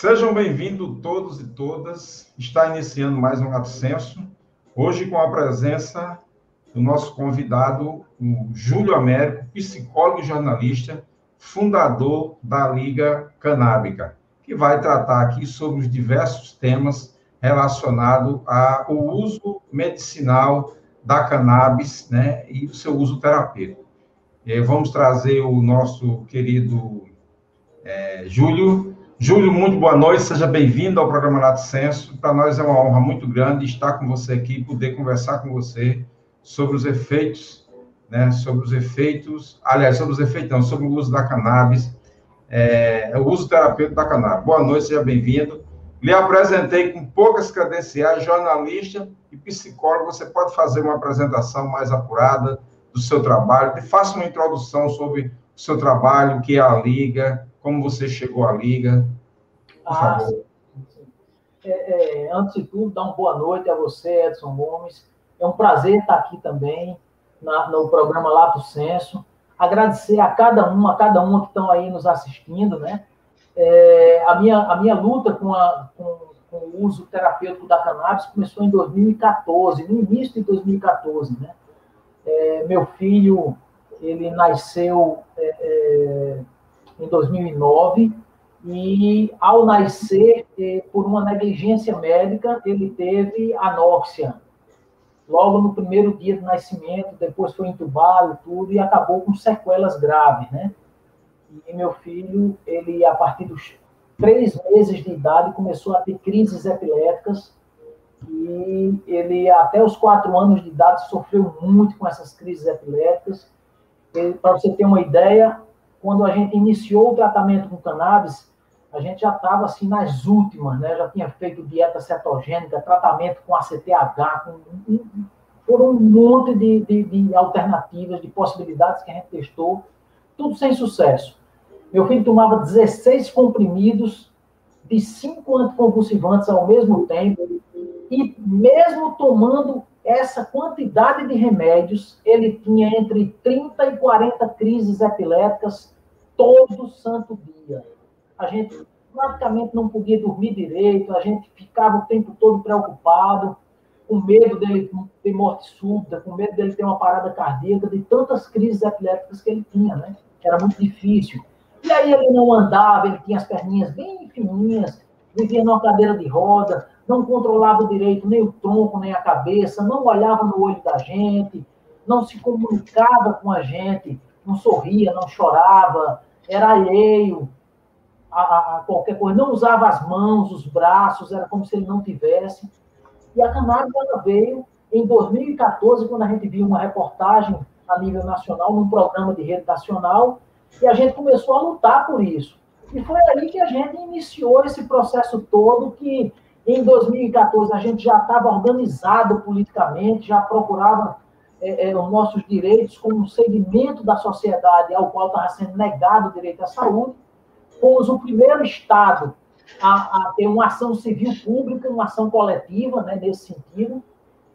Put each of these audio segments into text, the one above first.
Sejam bem-vindos todos e todas. Está iniciando mais um Lato Senso, hoje com a presença do nosso convidado, o Júlio Américo, psicólogo e jornalista, fundador da Liga Canábica, que vai tratar aqui sobre os diversos temas relacionados ao uso medicinal da cannabis né, e o seu uso terapêutico. Vamos trazer o nosso querido é, Júlio Júlio, muito boa noite, seja bem-vindo ao programa Lato Senso. Para nós é uma honra muito grande estar com você aqui, poder conversar com você sobre os efeitos, né, sobre os efeitos, aliás, sobre os efeitos, não, sobre o uso da cannabis, é, o uso terapêutico da cannabis. Boa noite, seja bem-vindo. Lhe apresentei com poucas credenciais, jornalista e psicólogo. Você pode fazer uma apresentação mais apurada do seu trabalho, faça uma introdução sobre o seu trabalho, o que é a Liga, como você chegou à Liga. Por ah, favor. É, é, antes de tudo, dar uma boa noite a você, Edson Gomes. É um prazer estar aqui também na, no programa Lato Senso. Agradecer a cada um, a cada uma que estão aí nos assistindo, né? É, a, minha, a minha luta com, a, com, com, o uso terapêutico da cannabis começou em 2014, no início de 2014, né? É, meu filho, ele nasceu é, é em 2009, e ao nascer, eh, por uma negligência médica, ele teve anóxia. Logo no primeiro dia de nascimento, depois foi entubado tudo e acabou com sequelas graves, né? E meu filho, ele a partir dos três meses de idade começou a ter crises epiléticas e ele até os quatro anos de idade sofreu muito com essas crises epiléticas. Para você ter uma ideia, quando a gente iniciou o tratamento com cannabis, a gente já estava assim nas últimas, né? Já tinha feito dieta cetogênica, tratamento com ACTH, com, foram um monte de, de, de, alternativas, de possibilidades que a gente testou, tudo sem sucesso. Meu filho tomava 16 comprimidos de cinco anticonvulsivantes ao mesmo tempo, e mesmo tomando essa quantidade de remédios, ele tinha entre 30 e 40 crises epiléticas todo santo dia. A gente praticamente não podia dormir direito, a gente ficava o tempo todo preocupado, com medo dele ter morte súbita, com medo dele ter uma parada cardíaca, de tantas crises epiléticas que ele tinha, né? Era muito difícil. E aí ele não andava, ele tinha as perninhas bem fininhas, vivia numa cadeira de roda, não controlava direito nem o tronco, nem a cabeça, não olhava no olho da gente, não se comunicava com a gente, não sorria, não chorava, era alheio a, a, qualquer coisa, não usava as mãos, os braços, era como se ele não tivesse. E a cannabis ela veio em 2014, quando a gente viu uma reportagem a nível nacional, num programa de rede nacional, e a gente começou a lutar por isso. E foi aí que a gente iniciou esse processo todo que em 2014, a gente já estava organizado politicamente, já procurava é, é, os nossos direitos como um segmento da sociedade ao qual estava sendo negado o direito à saúde. Fomos o primeiro Estado a, a, ter uma ação civil pública, uma ação coletiva, né, nesse sentido.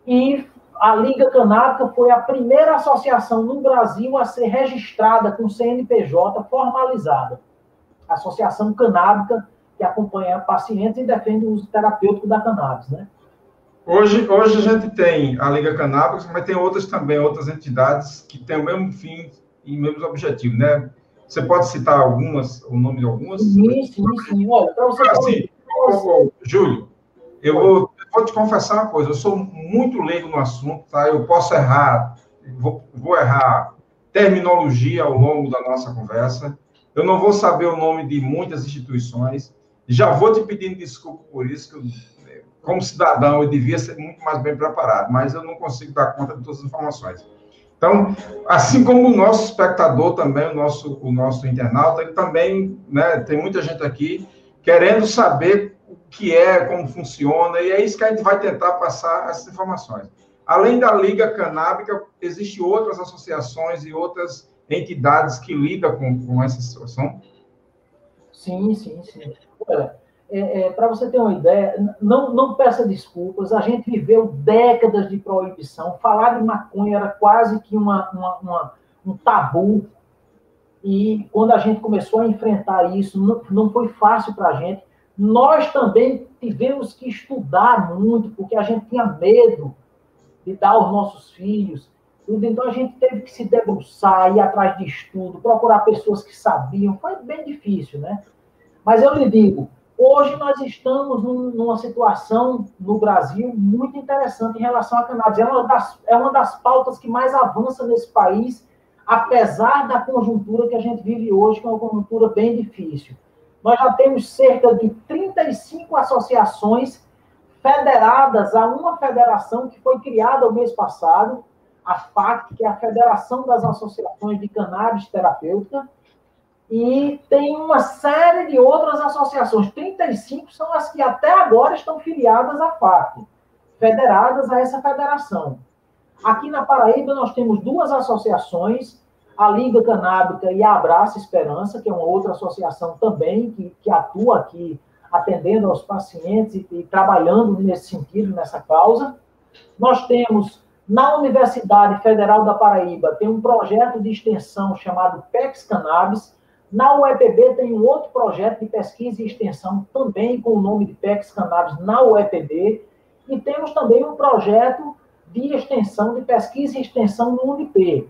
E a Liga Canábica foi a primeira associação no Brasil a ser registrada com CNPJ formalizada. Associação Canábica que acompanha pacientes e defende o uso terapêutico da cannabis, né? Hoje, hoje a gente tem a Liga Cannabis, mas tem outras também, outras entidades que têm o mesmo fim e mesmos objetivos, né? Você pode citar algumas, o nome de algumas? Sim, sim, sim. Assim, ô, Júlio, eu vou, vou, te confessar uma coisa, eu sou muito leigo no assunto, tá? Eu posso errar, vou, vou errar terminologia ao longo da nossa conversa, eu não vou saber o nome de muitas instituições, já vou te pedindo desculpa por isso, que eu, como cidadão eu devia ser muito mais bem preparado, mas eu não consigo dar conta de todas as informações. Então, assim como o nosso espectador também, o nosso, o nosso internauta, ele também, né, tem muita gente aqui querendo saber o que é, como funciona, e é isso que a gente vai tentar passar essas informações. Além da Liga Canábica, existem outras associações e outras entidades que lidam com, com essa situação? Sim, sim, sim. Olha, é, é, para você ter uma ideia, não, não peça desculpas, a gente viveu décadas de proibição, falar de maconha era quase que uma, uma, uma um tabu, e quando a gente começou a enfrentar isso, não, não foi fácil para a gente, nós também tivemos que estudar muito, porque a gente tinha medo de dar aos nossos filhos. Então a gente teve que se debruçar, ir atrás de estudo, procurar pessoas que sabiam. Foi bem difícil, né? Mas eu lhe digo, hoje nós estamos numa situação no Brasil muito interessante em relação à cannabis. É uma das, é uma das pautas que mais avança nesse país, apesar da conjuntura que a gente vive hoje, que é uma conjuntura bem difícil nós já temos cerca de 35 associações federadas a uma federação que foi criada o mês passado, a FAC, que é a Federação das Associações de Cannabis Terapêutica, e tem uma série de outras associações. 35 são as que até agora estão filiadas à FAC, federadas a essa federação. Aqui na Paraíba, nós temos duas associações a Liga Canábica e a Abraça Esperança, que é uma outra associação também que, que atua aqui atendendo aos pacientes e, e trabalhando nesse sentido, nessa causa. Nós temos na Universidade Federal da Paraíba tem um projeto de extensão chamado PEX Cannabis. Na UEPB tem um outro projeto de pesquisa e extensão também com o nome de PEX Cannabis na UEPB. E temos também um projeto de extensão, de pesquisa e extensão no UNIP.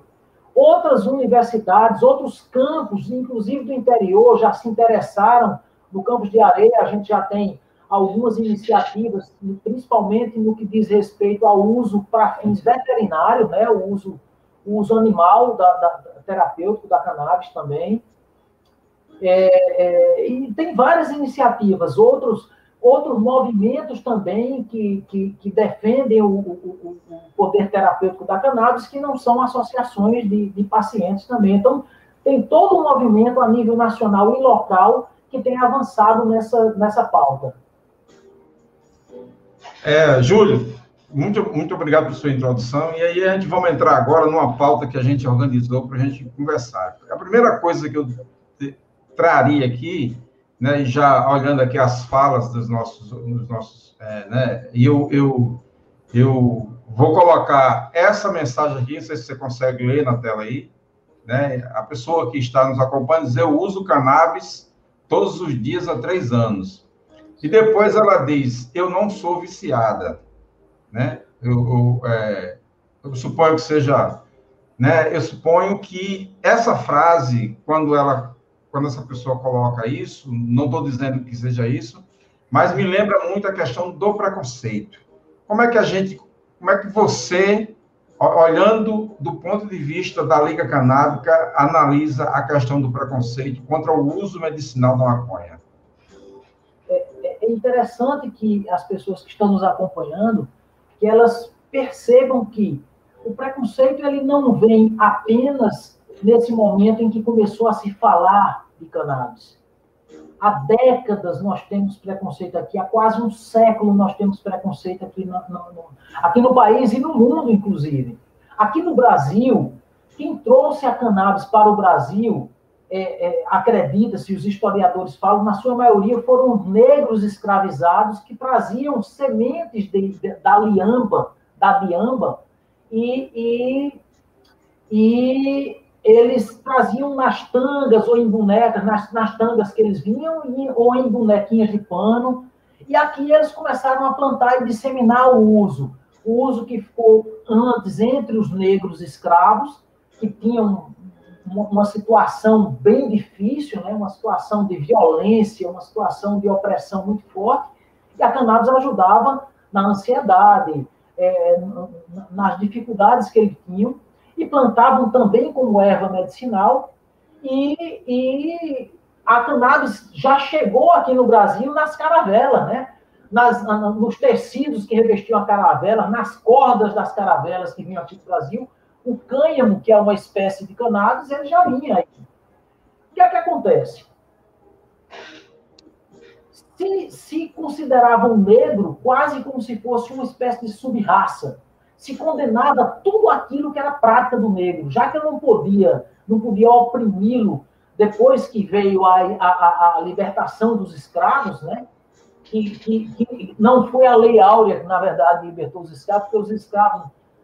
Outras universidades, outros campos, inclusive do interior, já se interessaram no campus de areia. A gente já tem algumas iniciativas, principalmente no que diz respeito ao uso para fins veterinários, né? o, uso, o uso animal da, da, terapêutico da cannabis também. É, é, e tem várias iniciativas, outros outros movimentos também que, que, que defendem o, o, o, poder terapêutico da cannabis, que não são associações de, de pacientes também. Então, tem todo um movimento a nível nacional e local que tem avançado nessa, nessa pauta. É, Júlio, muito, muito obrigado por sua introdução. E aí a gente vamos entrar agora numa pauta que a gente organizou para a gente conversar. A primeira coisa que eu traria aqui né, já olhando aqui as falas dos nossos, dos nossos é, né, e eu, eu, eu vou colocar essa mensagem aqui, não sei se você consegue ler na tela aí, né, a pessoa que está nos acompanhando diz, eu uso cannabis todos os dias há três anos. E depois ela diz, eu não sou viciada, né, eu, eu, é, eu suponho que seja, né, eu suponho que essa frase, quando ela quando essa pessoa coloca isso, não estou dizendo que seja isso, mas me lembra muito a questão do preconceito. Como é que a gente, como é que você, olhando do ponto de vista da Liga Canábica, analisa a questão do preconceito contra o uso medicinal da maconha? É, é interessante que as pessoas que estão nos acompanhando, que elas percebam que o preconceito ele não vem apenas nesse momento em que começou a se falar de cannabis. Há décadas nós temos preconceito aqui, há quase um século nós temos preconceito aqui no, no, no, aqui no país e no mundo, inclusive. Aqui no Brasil, quem trouxe a cannabis para o Brasil, é, é, acredita-se, os historiadores falam, na sua maioria foram negros escravizados que traziam sementes de, de, da liamba, da liamba, e, e, e eles traziam nas tangas ou em bonecas, nas, nas tangas que eles vinham, ou em bonequinhas de pano. E aqui eles começaram a plantar e disseminar o uso. O uso que ficou antes entre os negros escravos, que tinham uma situação bem difícil, né? uma situação de violência, uma situação de opressão muito forte, e a cannabis ajudava na ansiedade, é, nas dificuldades que eles tinham, e plantavam também como erva medicinal, e, e a cannabis já chegou aqui no Brasil nas caravelas, né? Nas, nos tecidos que revestiam a caravela, nas cordas das caravelas que vinham aqui do Brasil, o cânhamo, que é uma espécie de cannabis, ele já vinha aí. O que é que acontece? Se, se consideravam negro quase como se fosse uma espécie de sub-raça se condenava tudo aquilo que era prática do negro, já que eu não podia, não podia oprimi-lo depois que veio a, a, a, libertação dos escravos, né? Que, que, que, não foi a lei áurea que, na verdade, libertou os escravos, porque os escravos,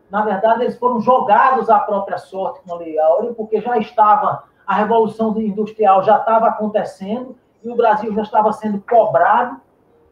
na verdade, eles foram jogados à própria sorte com a lei áurea, porque já estava, a Revolução Industrial já estava acontecendo, e o Brasil já estava sendo cobrado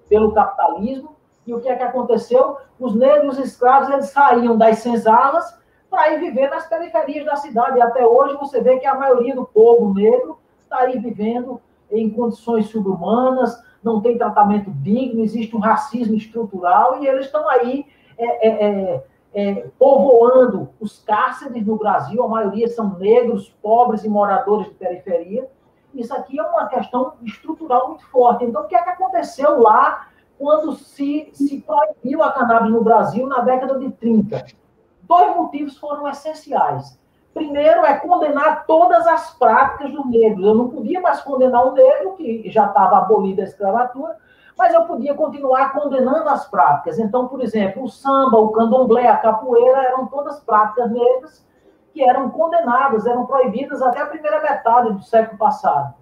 pelo capitalismo. E o que é que aconteceu? Os negros escravos eles saíam das senzalas para ir viver nas periferias da cidade. E até hoje você vê que a maioria do povo negro está aí vivendo em condições subhumanas, não tem tratamento digno, existe um racismo estrutural e eles estão aí é, é, é, é, povoando os cárceres no Brasil, a maioria são negros, pobres e moradores de periferia. Isso aqui é uma questão estrutural muito forte. Então, o que é que aconteceu lá quando se, se proibiu a cannabis no Brasil na década de 30? Dois motivos foram essenciais. Primeiro é condenar todas as práticas do negro. Eu não podia mais condenar o negro, que já estava abolida a escravatura, mas eu podia continuar condenando as práticas. Então, por exemplo, o samba, o candomblé, a capoeira eram todas práticas negras que eram condenadas, eram proibidas até a primeira metade do século passado.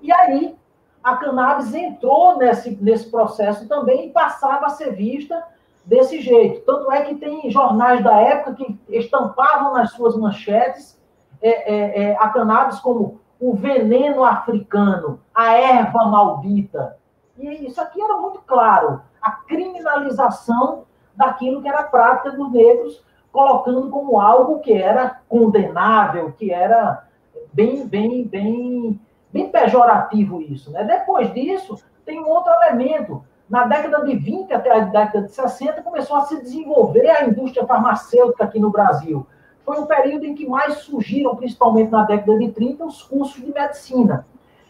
E aí, a cannabis entrou nesse, nesse processo também e passava a ser vista desse jeito. Tanto é que tem jornais da época que estampavam nas suas manchetes é, é, é, a cannabis como o veneno africano, a erva maldita. E isso aqui era muito claro, a criminalização daquilo que era a prática dos negros, colocando como algo que era condenável, que era bem, bem, bem, bem pejorativo isso. Né? Depois disso, tem um outro elemento. Na década de 20 até a década de 60, começou a se desenvolver a indústria farmacêutica aqui no Brasil. Foi um período em que mais surgiram, principalmente na década de 30, os cursos de medicina.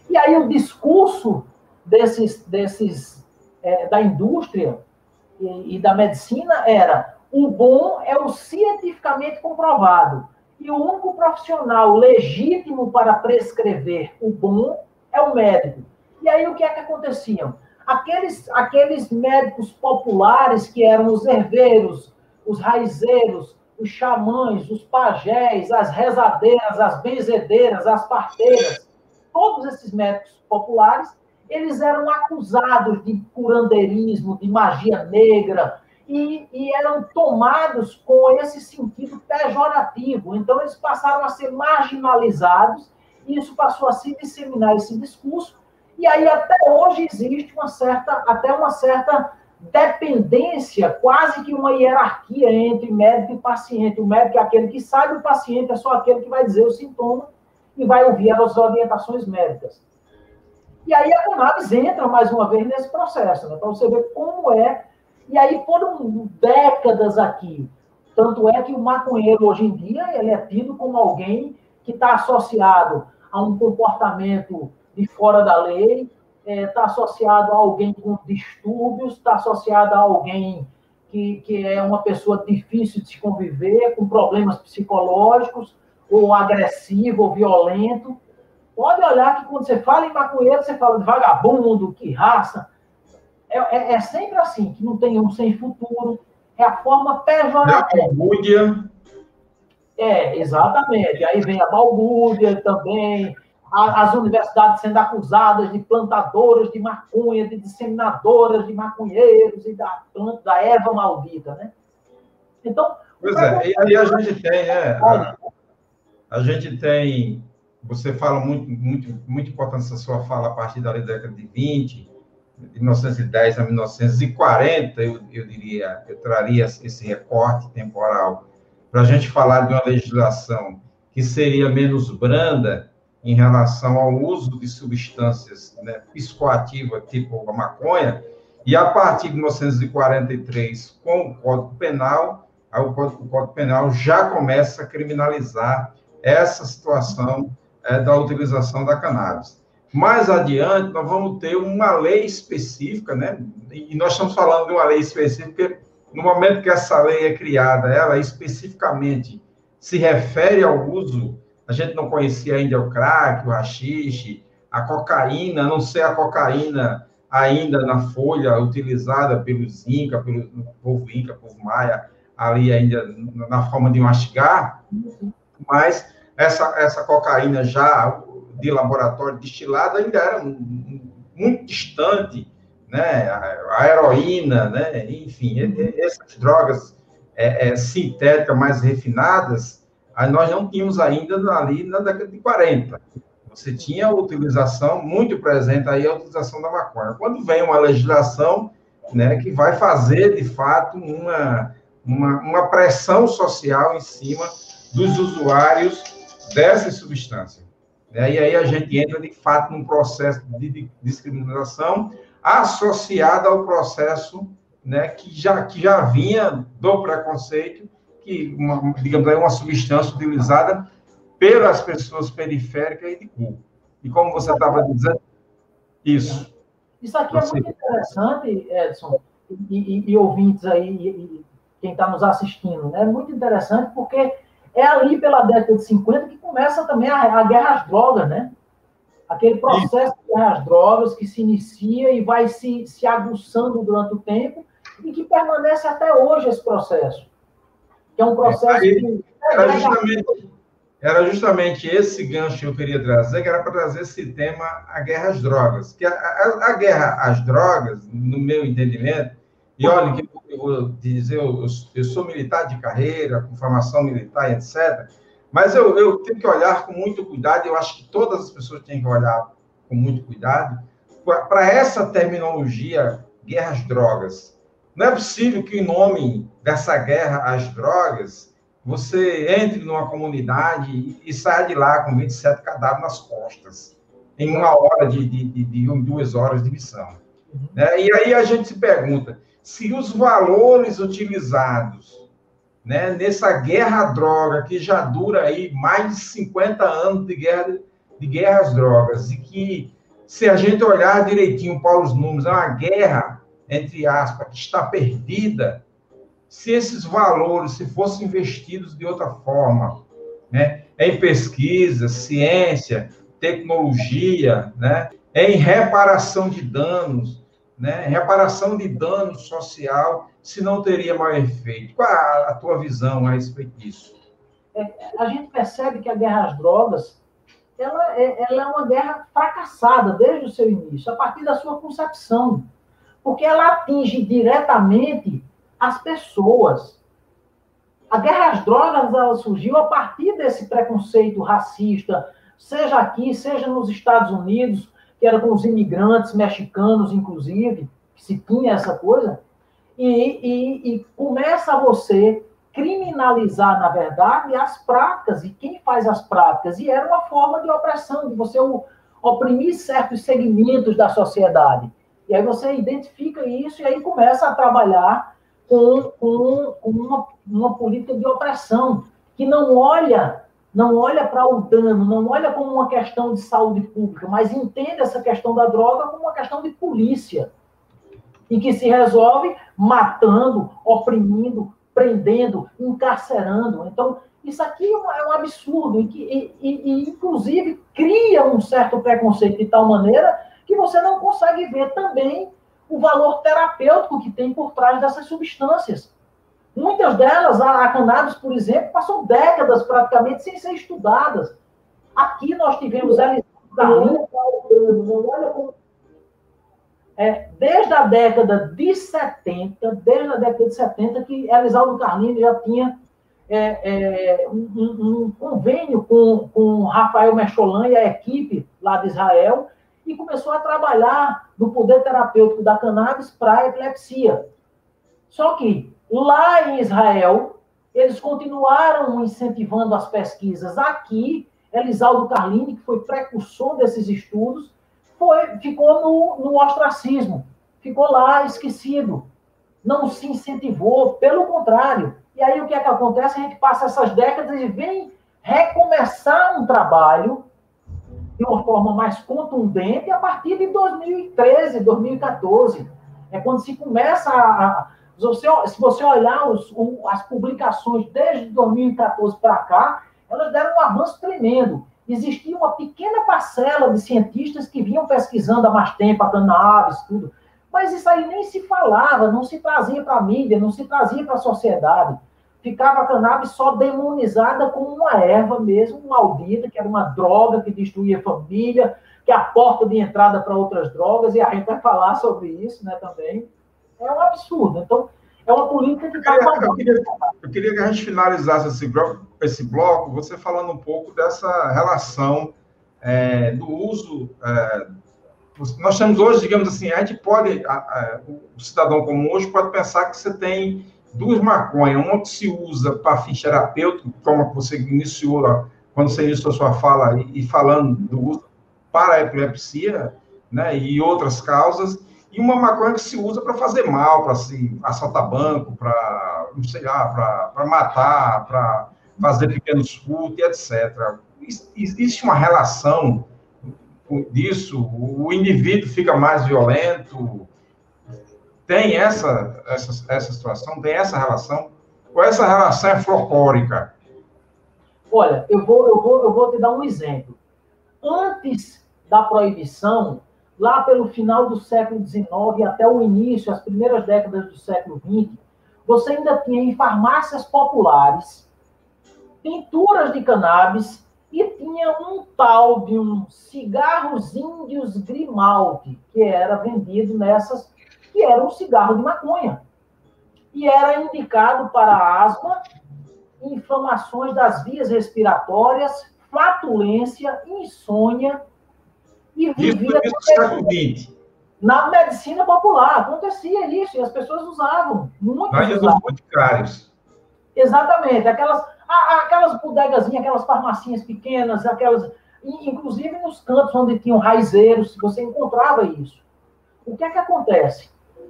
E aí o discurso desses, desses é, da indústria e, e da medicina era o bom é o cientificamente comprovado. E o único profissional legítimo para prescrever o bom é o médico. E aí o que é que acontecia? Aqueles, aqueles médicos populares que eram os herveiros, os raizeiros, os xamãs, os pajés, as rezadeiras, as benzedeiras, as parteiras, todos esses médicos populares eles eram acusados de curandeirismo, de magia negra, e, e, eram tomados com esse sentido pejorativo. Então, eles passaram a ser marginalizados, e isso passou a se disseminar esse discurso, e aí até hoje existe uma certa, até uma certa dependência, quase que uma hierarquia entre médico e paciente. O médico é aquele que sabe, o paciente é só aquele que vai dizer o sintoma e vai ouvir as orientações médicas. E aí a cannabis entra mais uma vez nesse processo, né? Para você ver como é. E aí foram décadas aqui. Tanto é que o maconheiro hoje em dia ele é tido como alguém que está associado a um comportamento de fora da lei, está é, tá associado a alguém com distúrbios, está associado a alguém que, que é uma pessoa difícil de se conviver, com problemas psicológicos, ou agressivo, ou violento. Pode olhar que quando você fala em maconheiro, você fala de vagabundo, que raça. É, é, é sempre assim, que não tem um sem futuro. É a forma pejorativa. balbúrdia. É, exatamente. Aí vem a balbúrdia também, as universidades sendo acusadas de plantadoras de maconha, de disseminadoras de maconheiros e da planta, da erva maldita, né? Então... Pois é, e aí a gente tem, né? A, a gente tem você fala muito, muito, muito importante essa sua fala a partir da década de 20, de 1910 a 1940, eu, eu diria, eu traria esse recorte temporal para a gente falar de uma legislação que seria menos branda em relação ao uso de substâncias né, psicoativas, tipo a maconha, e a partir de 1943, com o Código Penal, o Código, o Código Penal já começa a criminalizar essa situação é, da utilização da cannabis. Mais adiante, nós vamos ter uma lei específica, né? E nós estamos falando de uma lei específica, no momento que essa lei é criada, ela especificamente se refere ao uso, a gente não conhecia ainda o crack, o rachixe, a cocaína, a não ser a cocaína ainda na folha utilizada pelos Inca, pelo povo Inca, povo Maia, ali ainda na forma de mastigar, mas essa, essa cocaína já de laboratório destilada ainda era muito distante, né? A, heroína, né? Enfim, essas drogas é, é, sintéticas mais refinadas, nós não tínhamos ainda ali na década de 40. Você tinha a utilização, muito presente aí, a utilização da maconha. Quando vem uma legislação né, que vai fazer, de fato, uma, uma, uma pressão social em cima dos usuários dessas substâncias. Né? E aí a gente entra, de fato, num processo de discriminação associado ao processo né, que, já, que já vinha do preconceito, que, uma, digamos aí, uma substância utilizada pelas pessoas periféricas e de Cuba. E como você estava dizendo, isso. Isso aqui você... é muito interessante, Edson, e, e, e ouvintes aí, e, quem está nos assistindo, né? É muito interessante porque é ali pela década de 50 que começa também a, a guerra às drogas, né? Aquele processo de guerra às drogas que se inicia e vai se, se aguçando durante o tempo e que permanece até hoje esse processo. Que é um processo é, que... Era justamente, era justamente esse gancho que eu queria trazer, que era para trazer esse tema, a guerra às drogas. Que a, a, a guerra às drogas, no meu entendimento, e olha, que eu vou dizer, eu, eu, sou militar de carreira, com formação militar, etc., mas eu, eu tenho que olhar com muito cuidado, eu acho que todas as pessoas têm que olhar com muito cuidado, para essa terminologia, guerra às drogas. Não é possível que, em nome dessa guerra às drogas, você entre numa comunidade e saia de lá com 27 cadáveres nas costas, em uma hora de, de, de, de duas horas de missão. Uhum. Né? E aí a gente se pergunta se os valores utilizados né, nessa guerra à droga, que já dura aí mais de 50 anos de guerra, de guerra às drogas, e que, se a gente olhar direitinho para os números, é uma guerra, entre aspas, que está perdida, se esses valores se fossem investidos de outra forma, né, em pesquisa, ciência, tecnologia, né, em reparação de danos, né, reparação de dano social, se não teria maior efeito. Qual a, tua visão a respeito disso? É, a gente percebe que a guerra às drogas ela é, ela é uma guerra fracassada desde o seu início, a partir da sua concepção, porque ela atinge diretamente as pessoas. A guerra às drogas ela surgiu a partir desse preconceito racista, seja aqui, seja nos Estados Unidos, que era com os imigrantes mexicanos, inclusive, que se tinha essa coisa, e, e, e começa você criminalizar, na verdade, as práticas e quem faz as práticas. E era uma forma de opressão, de você oprimir certos segmentos da sociedade. E aí você identifica isso e aí começa a trabalhar com, com, com uma, uma política de opressão, que não olha não olha para o dano, não olha como uma questão de saúde pública, mas entende essa questão da droga como uma questão de polícia. E que se resolve matando, oprimindo, prendendo, encarcerando. Então, isso aqui é um, é absurdo e, que, e, e, e, inclusive, cria um certo preconceito de tal maneira que você não consegue ver também o valor terapêutico que tem por trás dessas substâncias. Muitas delas, a, a cannabis, por exemplo, passou décadas praticamente sem ser estudadas. Aqui nós tivemos Carlinhos, é, desde a década de 70, desde a década de 70, que Elisaldo Carlini já tinha é, é, um, um, convênio com, com Rafael Mecholan e a equipe lá de Israel e começou a trabalhar no poder terapêutico da cannabis para a epilepsia. Só que Lá em Israel, eles continuaram incentivando as pesquisas. Aqui, Elisaldo Carlini, que foi precursor desses estudos, foi, ficou no, no ostracismo, ficou lá esquecido, não se incentivou, pelo contrário. E aí o que é que acontece? A gente passa essas décadas e vem recomeçar um trabalho de uma forma mais contundente a partir de 2013, 2014. É quando se começa a, se você, se você olhar os, as publicações desde 2014 para cá, elas deram um avanço tremendo. Existia uma pequena parcela de cientistas que vinham pesquisando há mais tempo a cannabis, tudo. Mas isso aí nem se falava, não se trazia para a mídia, não se trazia para a sociedade. Ficava a cannabis só demonizada como uma erva mesmo, maldita, que era uma droga que destruía a família, que é a porta de entrada para outras drogas, e a gente vai falar sobre isso né, também é um absurdo. Então, é uma política que está. Eu, eu, queria, eu queria que a gente finalizasse esse bloco, esse bloco, você falando um pouco dessa relação é, do uso. É, nós temos hoje, digamos assim, a gente pode, a, a, o cidadão comum hoje pode pensar que você tem duas maconhas, uma que se usa para fins terapêuticos, como você iniciou, quando você iniciou sua fala, e, e falando do uso para a epilepsia, né, e outras causas, e uma maconha que se usa para fazer mal, para se assaltar banco, para, não sei lá, para matar, para fazer pequenos furtos, etc. Existe uma relação disso? O indivíduo fica mais violento? Tem essa, essa, essa situação? Tem essa relação? Ou essa relação é folclórica? Olha, eu vou, eu, vou, eu vou te dar um exemplo. Antes da proibição, lá pelo final do século XIX até o início, as primeiras décadas do século XX, você ainda tinha em farmácias populares pinturas de cannabis e tinha um tal de um cigarros índios Grimaldi, que era vendido nessas, que era um cigarro de maconha. E era indicado para asma, inflamações das vias respiratórias, flatulência, insônia e vivia na medicina popular. Acontecia isso, e as pessoas usavam. Muito usavam. muito caros. Exatamente. Aquelas, aquelas bodegazinhas, aquelas farmacinhas pequenas, aquelas. Inclusive nos cantos onde tinham raizeiros, você encontrava isso. O que é que acontece?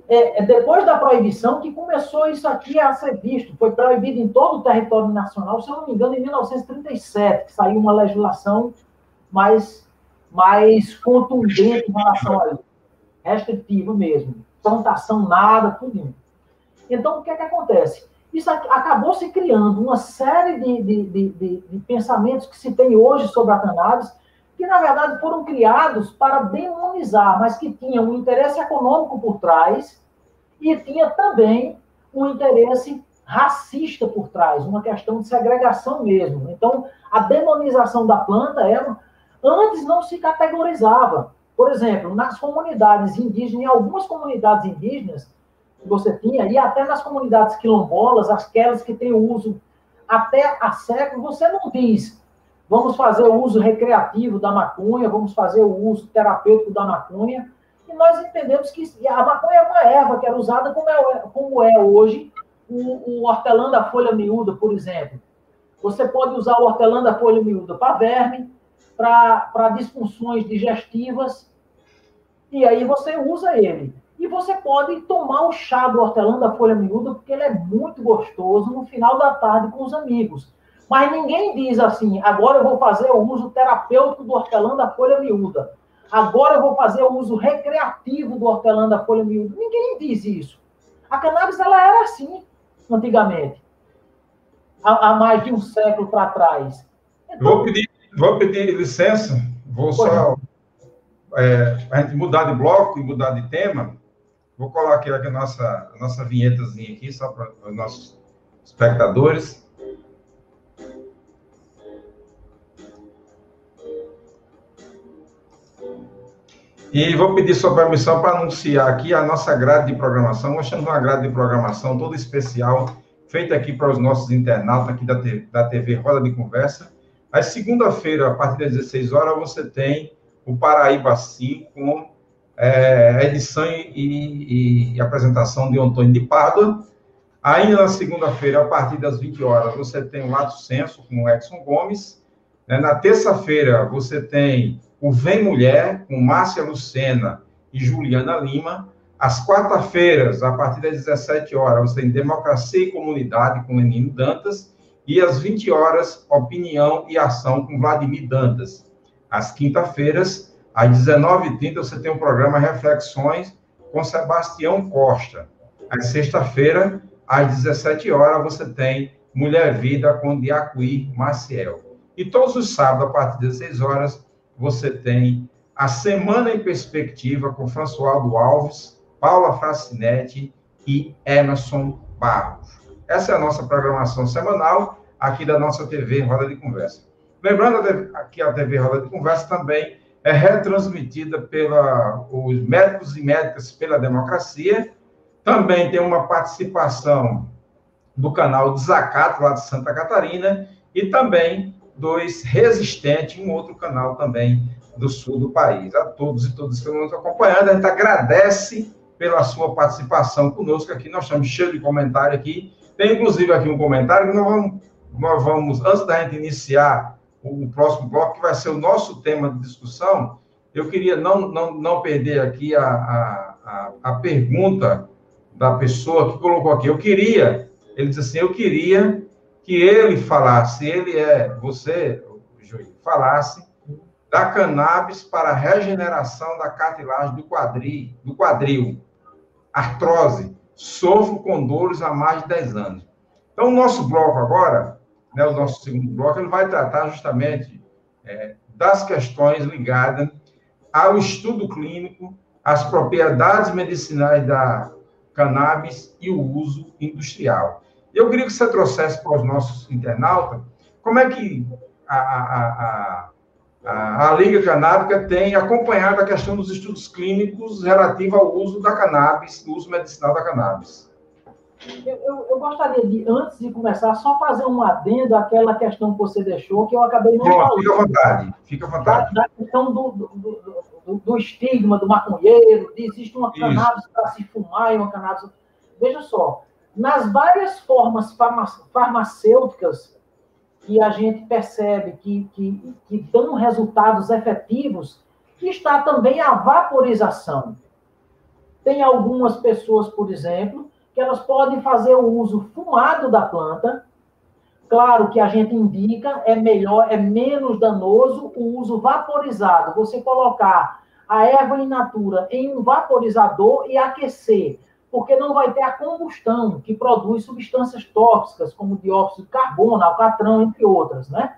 É, é, depois da proibição que começou isso aqui a ser visto. Foi proibido em todo o território nacional, se eu não me engano, em 1937, que saiu uma legislação mais mais contundente em relação a isso. Restritivo mesmo. Plantação nada, tudo. Então, o que é que acontece? Isso acabou se criando uma série de, de, de, de, pensamentos que se tem hoje sobre a cannabis, que na verdade foram criados para demonizar, mas que tinham um interesse econômico por trás e tinha também um interesse racista por trás, uma questão de segregação mesmo. Então, a demonização da planta é Antes não se categorizava. Por exemplo, nas comunidades indígenas, em algumas comunidades indígenas que você tinha, e até nas comunidades quilombolas, aquelas que têm uso até há séculos, você não diz vamos fazer o uso recreativo da maconha, vamos fazer o uso terapêutico da maconha, e nós entendemos que a maconha é uma erva que era usada como é, como é hoje o, o hortelã da folha miúda, por exemplo. Você pode usar o hortelã da folha miúda para verme, para disfunções digestivas, e aí você usa ele. E você pode tomar o chá do hortelã da folha miúda, porque ele é muito gostoso no final da tarde com os amigos. Mas ninguém diz assim, agora eu vou fazer o uso terapêutico do hortelã da folha miúda. Agora eu vou fazer o uso recreativo do hortelã da folha miúda. Ninguém diz isso. A cannabis ela era assim antigamente, há, há mais de um século para trás. Então, vou pedir Vou pedir licença, vou só é, a gente mudar de bloco e mudar de tema. Vou colocar aqui a nossa, a nossa vinhetazinha aqui, só para os nossos espectadores. E vou pedir sua permissão para anunciar aqui a nossa grade de programação. Nós temos uma grade de programação toda especial, feita aqui para os nossos internautas aqui da TV, da TV Roda de Conversa. A segunda-feira, a partir das 16 horas, você tem o Paraíba 5 com é, a edição e, e, apresentação de Antônio de Pádua. Ainda na segunda-feira, a partir das 20 horas, você tem o Lato Senso com o Edson Gomes. Né? Na terça-feira, você tem o Vem Mulher com Márcia Lucena e Juliana Lima. Às quarta-feiras, a partir das 17 horas, você tem Democracia e Comunidade com Lenino Dantas. E às 20 horas, opinião e ação com Vladimir Dantas. Às quinta-feiras, às 19h30, você tem o programa Reflexões com Sebastião Costa. Às sexta-feira, às 17 horas, você tem Mulher Vida com Diacuí Maciel. E todos os sábados, a partir das 16 horas, você tem a Semana em Perspectiva com Françoaldo Alves, Paula Fracinetti e Emerson Barros. Essa é a nossa programação semanal aqui da nossa TV Roda de Conversa. Lembrando que a TV Roda de Conversa também é retransmitida pelos médicos e médicas pela democracia. Também tem uma participação do canal Desacato, lá de Santa Catarina, e também 2 Resistente, um outro canal também do sul do país. A todos e todas que estão nos acompanhando, a gente agradece pela sua participação conosco aqui. Nós estamos cheios de comentário aqui. Tem, inclusive, aqui um comentário que nós vamos, nós vamos antes da gente iniciar o próximo bloco, que vai ser o nosso tema de discussão, eu queria não, não, não perder aqui a, a, a, pergunta da pessoa que colocou aqui. Eu queria, ele disse assim, eu queria que ele falasse, ele é, você, Juiz, falasse da cannabis para regeneração da cartilagem do quadril, do quadril, artrose, sofro com dores há mais de 10 anos. Então, o nosso bloco agora, né, o nosso segundo bloco, ele vai tratar justamente é, das questões ligadas ao estudo clínico, às propriedades medicinais da cannabis e o uso industrial. Eu queria que você trouxesse para os nossos internautas como é que a, a, a, a Liga Canábica tem acompanhado a questão dos estudos clínicos relativos ao uso da cannabis, uso medicinal da cannabis. Eu, eu, eu, gostaria de, antes de começar, só fazer um adendo àquela questão que você deixou, que eu acabei não falando. Fica à vontade, fica à vontade. Da, da questão do, do, do, do, estigma do maconheiro, de existe uma cannabis para se fumar e uma cannabis... Veja só, nas várias formas farmacêuticas que a gente percebe que, que, que dão resultados efetivos, está também a vaporização. Tem algumas pessoas, por exemplo, que elas podem fazer o uso fumado da planta. Claro que a gente indica é melhor, é menos danoso o uso vaporizado. Você colocar a erva in natura em um vaporizador e aquecer porque não vai ter a combustão que produz substâncias tóxicas, como dióxido de carbono, alcatrão, entre outras, né?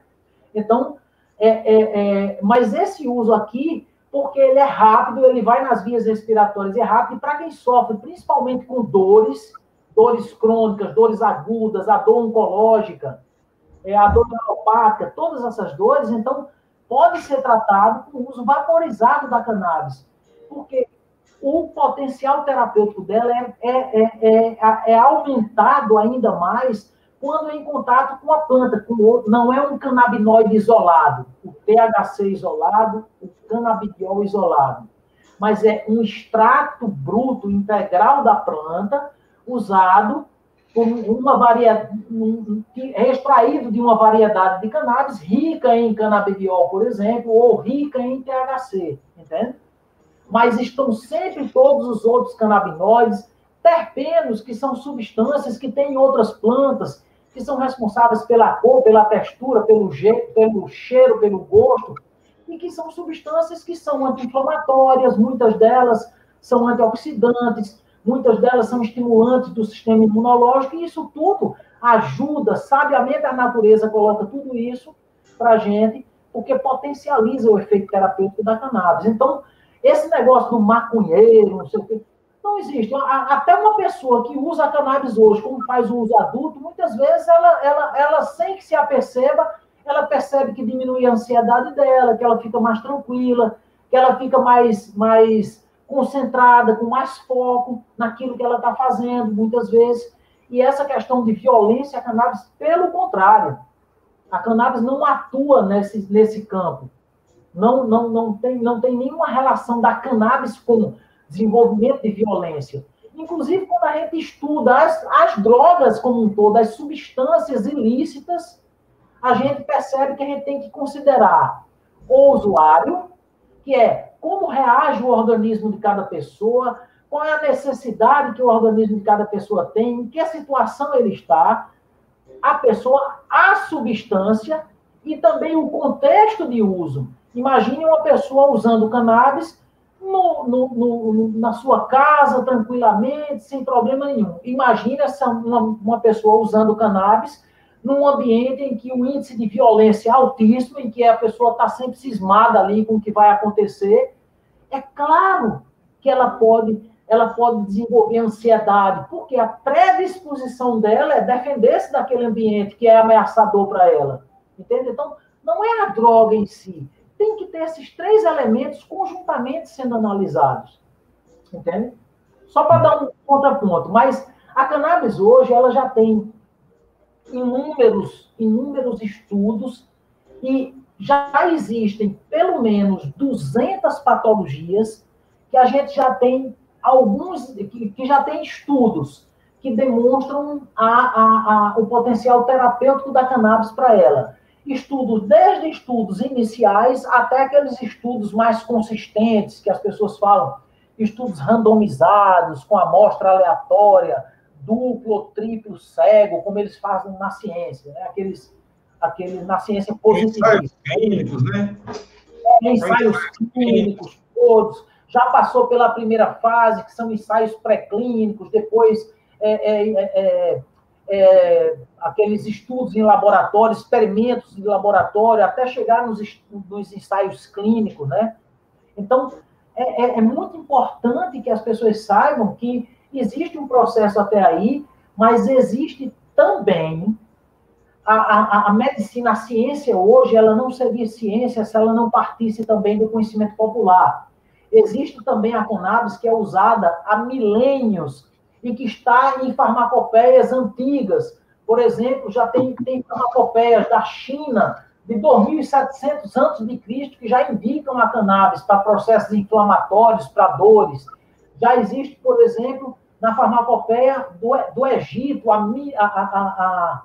Então, é, é, é, mas esse uso aqui, porque ele é rápido, ele vai nas vias respiratórias, é rápido, e para quem sofre principalmente com dores, dores crônicas, dores agudas, a dor oncológica, é, a dor neuropática, todas essas dores, então, pode ser tratado com o uso vaporizado da cannabis. Porque o potencial terapêutico dela é, é, é, é, aumentado ainda mais quando em contato com a planta, com o, não é um canabinoide isolado, o THC isolado, o canabidiol isolado, mas é um extrato bruto integral da planta usado com uma variedade, é extraído de uma variedade de cannabis rica em canabidiol, por exemplo, ou rica em THC, entende? Mas estão sempre todos os outros canabinoides, terpenos, que são substâncias que tem em outras plantas, que são responsáveis pela cor, pela textura, pelo jeito, pelo cheiro, pelo gosto, e que são substâncias que são anti-inflamatórias, muitas delas são antioxidantes, muitas delas são estimulantes do sistema imunológico, e isso tudo ajuda, sabiamente a natureza coloca tudo isso para a gente, porque potencializa o efeito terapêutico da cannabis. Então, esse negócio do maconheiro, não sei o quê, não existe. Até uma pessoa que usa a cannabis hoje, como faz o uso adulto, muitas vezes ela, ela, ela sem que se aperceba, ela percebe que diminui a ansiedade dela, que ela fica mais tranquila, que ela fica mais, mais concentrada, com mais foco naquilo que ela está fazendo, muitas vezes. E essa questão de violência, a cannabis, pelo contrário, a cannabis não atua nesse, nesse campo não, não, não, tem, não tem nenhuma relação da cannabis com desenvolvimento de violência. Inclusive, quando a gente estuda as, as drogas como um todo, as substâncias ilícitas, a gente percebe que a gente tem que considerar o usuário, que é como reage o organismo de cada pessoa, qual é a necessidade que o organismo de cada pessoa tem, em que situação ele está, a pessoa, a substância e também o contexto de uso. Imagine uma pessoa usando cannabis no, no, no, na sua casa, tranquilamente, sem problema nenhum. Imagine essa, uma, uma pessoa usando cannabis num ambiente em que o índice de violência é altíssimo, em que a pessoa está sempre cismada ali com o que vai acontecer. É claro que ela pode, ela pode desenvolver ansiedade, porque a predisposição dela é defender-se daquele ambiente que é ameaçador para ela. Entende? Então, não é a droga em si, tem que ter esses três elementos conjuntamente sendo analisados. Entende? Só para dar um contraponto. Mas a cannabis hoje ela já tem inúmeros, inúmeros estudos E já existem pelo menos 200 patologias que a gente já tem alguns, que, que já tem estudos que demonstram a, a, a, o potencial terapêutico da cannabis para ela. Estudos, desde estudos iniciais até aqueles estudos mais consistentes, que as pessoas falam, estudos randomizados, com amostra aleatória, duplo ou triplo cego, como eles fazem na ciência, né? aqueles, aqueles na ciência positiva. Ensaios clínicos, né? É, ensaios clínicos, todos. Já passou pela primeira fase, que são ensaios pré-clínicos, depois é é, é, é, é, aqueles estudos em laboratório, experimentos de laboratório, até chegar nos, nos ensaios clínicos, né? Então, é, é, muito importante que as pessoas saibam que existe um processo até aí, mas existe também a, a, a, medicina, a ciência hoje, ela não seria ciência se ela não partisse também do conhecimento popular. Existe também a cannabis que é usada há milênios e que está em farmacopeias antigas. Por exemplo, já tem, tem farmacopeias da China de 2.700 a.C. que já indicam a cannabis para processos inflamatórios, para dores. Já existe, por exemplo, na farmacopeia do, do Egito, a, a, a,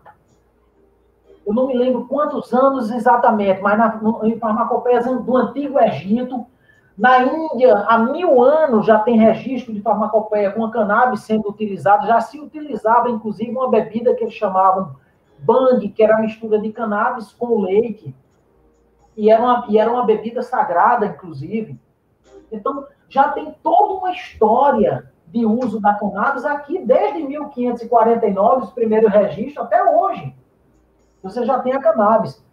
eu não me lembro quantos anos exatamente, mas na, no, em farmacopeias do Antigo Egito, na Índia, há mil anos já tem registro de farmacopeia com a cannabis sendo utilizada, já se utilizava, inclusive, uma bebida que eles chamavam bang, que era a mistura de cannabis com leite, e era uma, e era uma bebida sagrada, inclusive. Então, já tem toda uma história de uso da cannabis aqui desde 1549, os primeiros registros, até hoje. Você já tem a cannabis.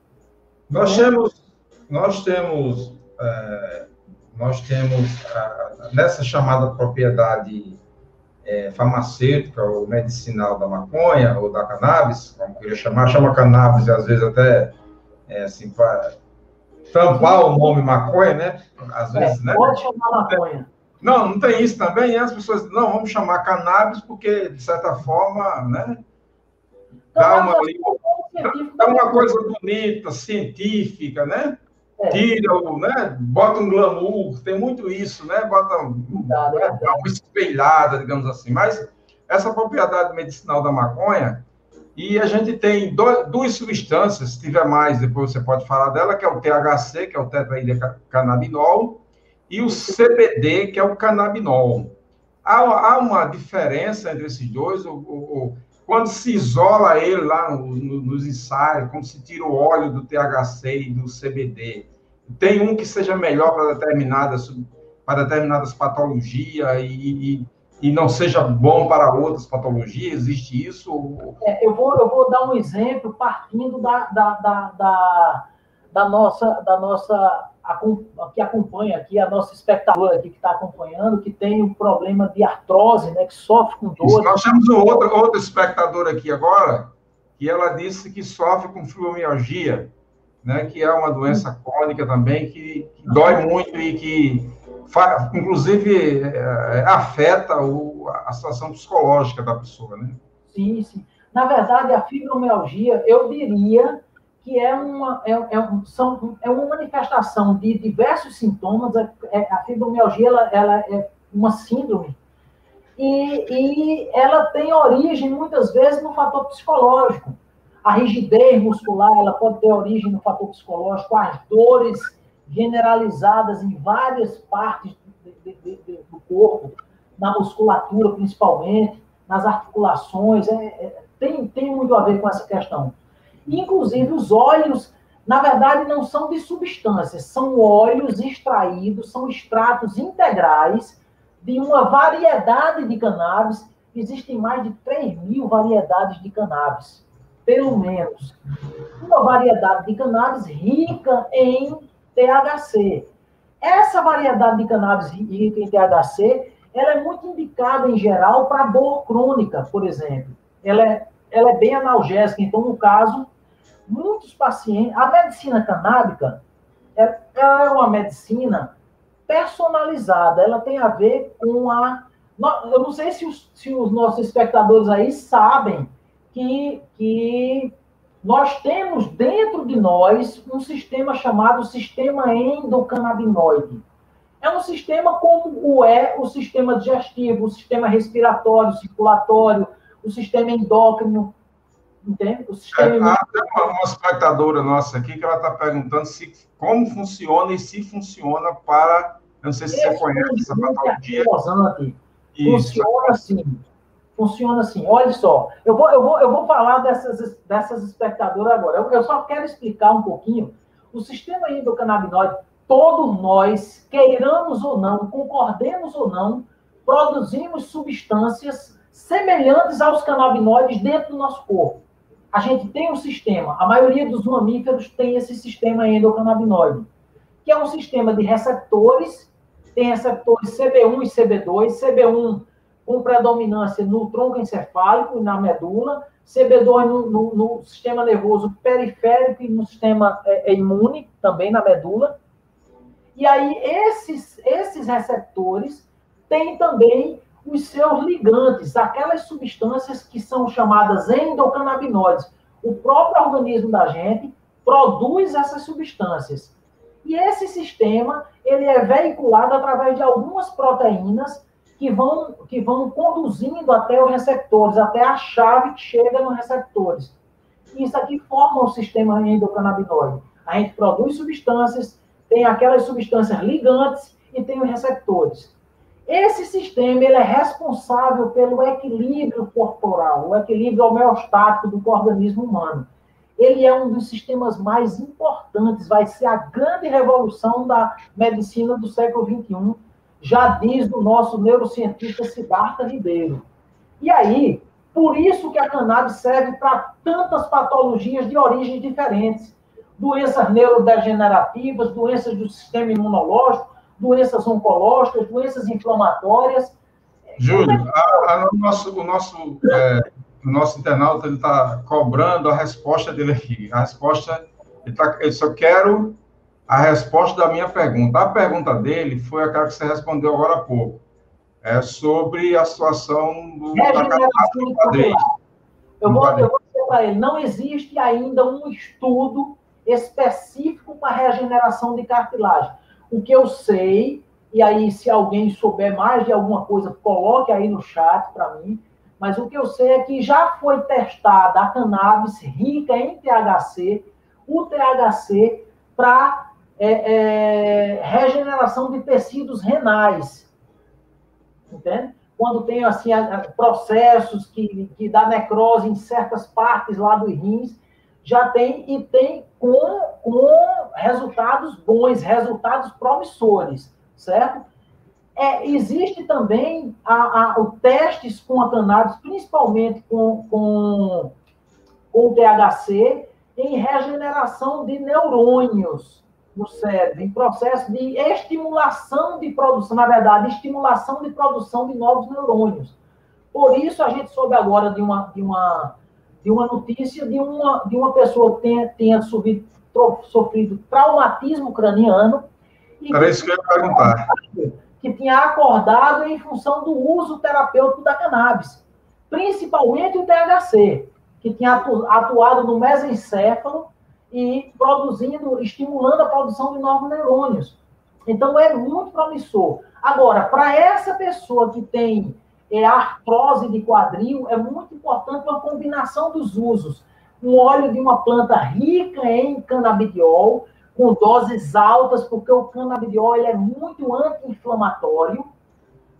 Nós temos, nós temos, é, nós temos nessa chamada propriedade é, farmacêutica ou medicinal da maconha ou da cannabis, como queria chamar, chama cannabis e às vezes até é, assim para tampar o nome maconha, né? Às vezes, é, né? Pode chamar maconha. Não, não tem isso também. As pessoas, não, vamos chamar cannabis porque, de certa forma, né? Dá uma, dá uma coisa bonita, científica, né? É. Tira, né? Bota um glamour, tem muito isso, né? Bota um, né? uma espelhada, digamos assim. Mas essa propriedade medicinal da maconha, e a gente tem dois, duas substâncias, se tiver mais, depois você pode falar dela, que é o THC, que é o tetrahidrocannabinol, e o CBD, que é o canabinol. Há, há uma diferença entre esses dois, o, o, quando se isola ele lá no, no, nos ensaios, quando se tira o óleo do THC e do CBD, tem um que seja melhor para determinadas, para determinadas patologias e, e, e, não seja bom para outras patologias? Existe isso? É, eu, vou, eu vou dar um exemplo partindo da, da, da, da, da nossa, da nossa que acompanha aqui, a nossa espectadora aqui que está acompanhando, que tem um problema de artrose, né, que sofre com dor. Nós temos outra, outra espectadora aqui agora, que ela disse que sofre com fibromialgia, né, que é uma doença crônica também, que, que dói muito e que, inclusive, é, afeta o, a situação psicológica da pessoa, né? Sim, sim. Na verdade, a fibromialgia, eu diria que é uma, é, é, são, é uma manifestação de diversos sintomas. É, é, a fibromialgia ela, ela é uma síndrome e, e ela tem origem, muitas vezes, no fator psicológico. A rigidez muscular ela pode ter origem no fator psicológico, as dores generalizadas em várias partes de, de, de, do corpo, na musculatura principalmente, nas articulações, é, é, tem, tem muito a ver com essa questão. Inclusive, os óleos, na verdade, não são de substâncias, são óleos extraídos, são extratos integrais de uma variedade de cannabis. Existem mais de 3 mil variedades de cannabis, pelo menos. Uma variedade de cannabis rica em THC. Essa variedade de cannabis rica em THC, ela é muito indicada, em geral, para dor crônica, por exemplo. Ela é, ela é bem analgésica, então, no caso, muitos pacientes. A medicina canábica é, é uma medicina personalizada, ela tem a ver com a. Eu não sei se os, se os nossos espectadores aí sabem que, que nós temos dentro de nós um sistema chamado sistema endocannabinoide. É um sistema como o é o sistema digestivo, o sistema respiratório, circulatório, o sistema endócrino, entende? O sistema... É, uma, uma espectadora nossa aqui que ela está perguntando se, como funciona e se funciona para, não sei se você conhece essa patologia. Funciona assim, funciona assim. Olha só, eu vou, eu vou, eu vou falar dessas, dessas espectadoras agora. Eu, eu só quero explicar um pouquinho. O sistema endocannabinoide, todos nós, queiramos ou não, concordemos ou não, produzimos substâncias semelhantes aos canabinoides dentro do nosso corpo. A gente tem um sistema, a maioria dos mamíferos tem esse sistema endocannabinoide, que é um sistema de receptores, tem receptores CB1 e CB2, CB1 com predominância no tronco encefálico e na medula, CB2 no, no, no sistema nervoso periférico e no sistema é, é, imune, também na medula. E aí, esses, esses receptores têm também os seus ligantes, aquelas substâncias que são chamadas endocannabinoides. O próprio organismo da gente produz essas substâncias. E esse sistema, ele é veiculado através de algumas proteínas que vão, que vão conduzindo até os receptores, até a chave que chega nos receptores. Isso aqui forma o sistema endocannabinoide. A gente produz substâncias, tem aquelas substâncias ligantes e tem os receptores. Esse sistema ele é responsável pelo equilíbrio corporal, o equilíbrio homeostático do organismo humano. Ele é um dos sistemas mais importantes, vai ser a grande revolução da medicina do século XXI, já diz o nosso neurocientista Siddhartha Ribeiro. E aí, por isso que a cannabis serve para tantas patologias de origens diferentes. Doenças neurodegenerativas, doenças do sistema imunológico, doenças oncológicas, doenças inflamatórias. Júlio, a, a, o nosso, o nosso, é, o nosso internauta está cobrando a resposta dele aqui. A resposta, ele tá, eu só quero a resposta da minha pergunta. A pergunta dele foi aquela que você respondeu agora há pouco. É sobre a situação do, da do quadril. Eu vou, eu vou dizer para ele, não existe ainda um estudo específico para regeneração de cartilagem. O que eu sei, e aí se alguém souber mais de alguma coisa, coloque aí no chat para mim, mas o que eu sei é que já foi testada a cannabis rica em THC, o THC para é, é, regeneração de tecidos renais. Entende? Quando tem assim, processos que, que dá necrose em certas partes lá dos rins, já tem e tem com, com resultados bons, resultados promissores, certo? É, existe também a, a, o testes com a cannabis, principalmente com, com, com o THC, em regeneração de neurônios no cérebro, em processo de estimulação de produção, na verdade, estimulação de produção de novos neurônios. Por isso, a gente soube agora de uma, de uma, de uma notícia de uma, de uma pessoa que tenha, tenha sofrido, sofrido traumatismo craniano. Era isso que eu ia perguntar. Que tinha acordado em função do uso terapêutico da cannabis, principalmente o THC, que tinha atuado no mesencéfalo e produzindo, estimulando a produção de novos neurônios. Então é muito promissor. Agora, para essa pessoa que tem é, artrose de quadril, é muito importante uma combinação dos usos. Um óleo de uma planta rica em canabidiol, com doses altas, porque o canabidiol é muito anti-inflamatório.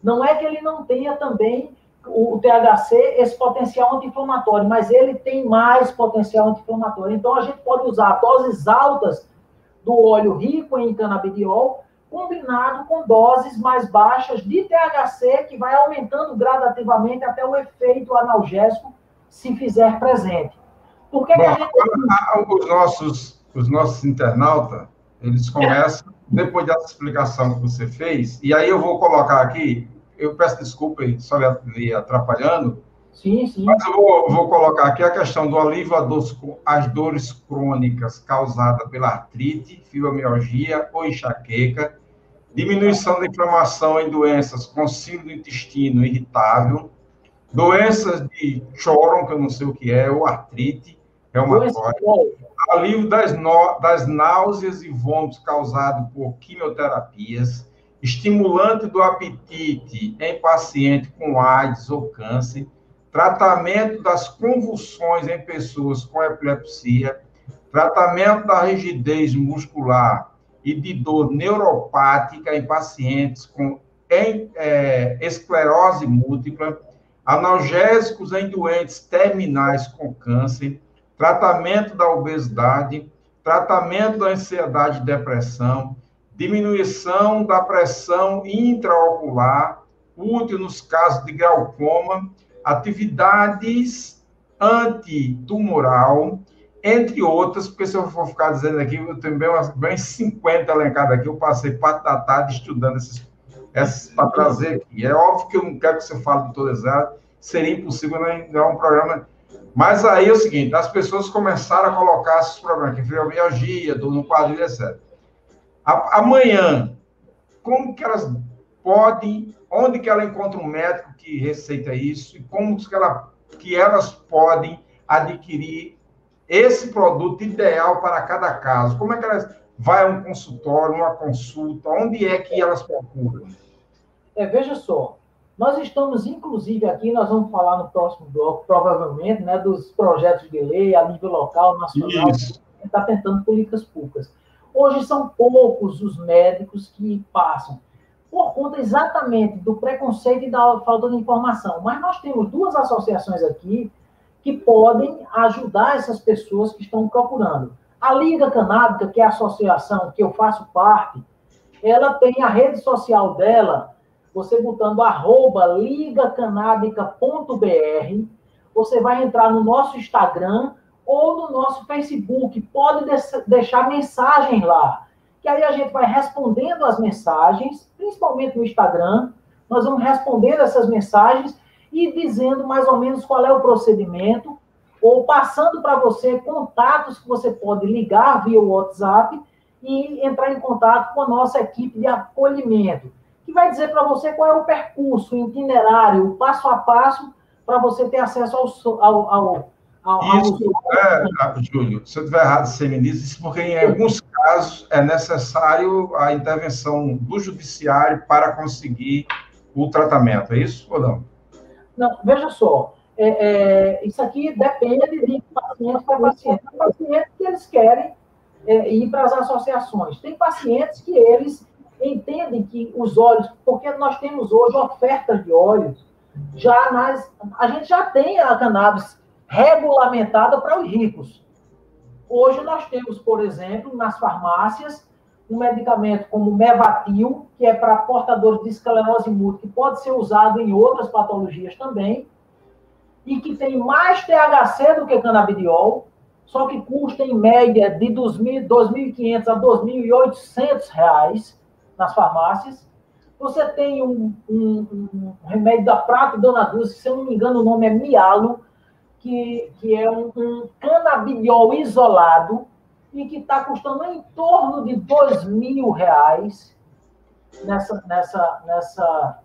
Não é que ele não tenha também o THC esse potencial anti-inflamatório, mas ele tem mais potencial anti-inflamatório. Então, a gente pode usar doses altas do óleo rico em canabidiol, combinado com doses mais baixas de THC, que vai aumentando gradativamente até o efeito analgésico, se fizer presente. Por que, Bom, que a gente... Os nossos, os nossos internautas, eles começam, depois dessa explicação que você fez, e aí eu vou colocar aqui eu peço desculpa só lhe atrapalhando. Sim, sim. Mas eu vou, vou colocar aqui a questão do alívio às dores crônicas causadas pela artrite, fibromialgia ou enxaqueca, diminuição da inflamação em doenças com síndrome do intestino irritável, doenças de Choron, que eu não sei o que é, ou artrite, reumatóide, alívio das, no, das náuseas e vômitos causados por quimioterapias, estimulante do apetite em paciente com AIDS ou câncer, tratamento das convulsões em pessoas com epilepsia, tratamento da rigidez muscular e de dor neuropática em pacientes com em, é, esclerose múltipla, analgésicos em doentes terminais com câncer, tratamento da obesidade, tratamento da ansiedade e depressão, diminuição da pressão intraocular, útil nos casos de glaucoma, atividades antitumoral, entre outras, porque se eu for ficar dizendo aqui, eu tenho bem, bem 50 elencadas aqui, eu passei parte da tarde estudando esses, esses para trazer aqui. É óbvio que eu não quero que você fale de todas elas, seria impossível não um programa. Mas aí é o seguinte, as pessoas começaram a colocar esses problemas, que fibromialgia, dor no quadril, etc. Amanhã, como que elas podem, onde que ela encontra um médico que receita isso e como que, ela, que elas podem adquirir esse produto ideal para cada caso? Como é que elas vai a um consultório, uma consulta? Onde é que elas procuram? É, veja só, nós estamos, inclusive, aqui, nós vamos falar no próximo bloco, provavelmente, né, dos projetos de lei a nível local, nacional, Isso. está tentando políticas públicas. Hoje são poucos os médicos que passam, por conta exatamente do preconceito e da falta de informação. Mas nós temos duas associações aqui que podem ajudar essas pessoas que estão procurando. A Liga Canábica, que é a associação que eu faço parte, ela tem a rede social dela, você botando arroba ligacanábica.br, você vai entrar no nosso Instagram, ou no nosso Facebook. Pode deixar mensagem lá. Que aí a gente vai respondendo as mensagens, principalmente no Instagram. Nós vamos respondendo essas mensagens e dizendo mais ou menos qual é o procedimento, ou passando para você contatos que você pode ligar via WhatsApp e entrar em contato com a nossa equipe de acolhimento, que vai dizer para você qual é o percurso, o itinerário, o passo a passo, para você ter acesso ao, ao, ao isso é, Júlio, se eu estiver errado, você me diz isso, porque em alguns casos é necessário a intervenção do judiciário para conseguir o tratamento, é isso ou não? Não, veja só, é, é, isso aqui depende de paciente para paciente. Tem pacientes que eles querem é, ir para as associações. Tem pacientes que eles entendem que os óleos, porque nós temos hoje ofertas de óleos, já nas, a gente já tem a cannabis regulamentada para os ricos. Hoje nós temos, por exemplo, nas farmácias, um medicamento como Mevatil, que é para portadores de esclerose múltipla, que pode ser usado em outras patologias também, e que tem mais THC do que canabidiol, só que custa em média de 2.500 a 2.800 reais nas farmácias. Você tem um, um, um, remédio da Prata Dona Dulce, se eu não me engano o nome é Mialo, que, que é um, um canabidiol isolado e que está custando em torno de dois mil reais nessa, nessa, nessa,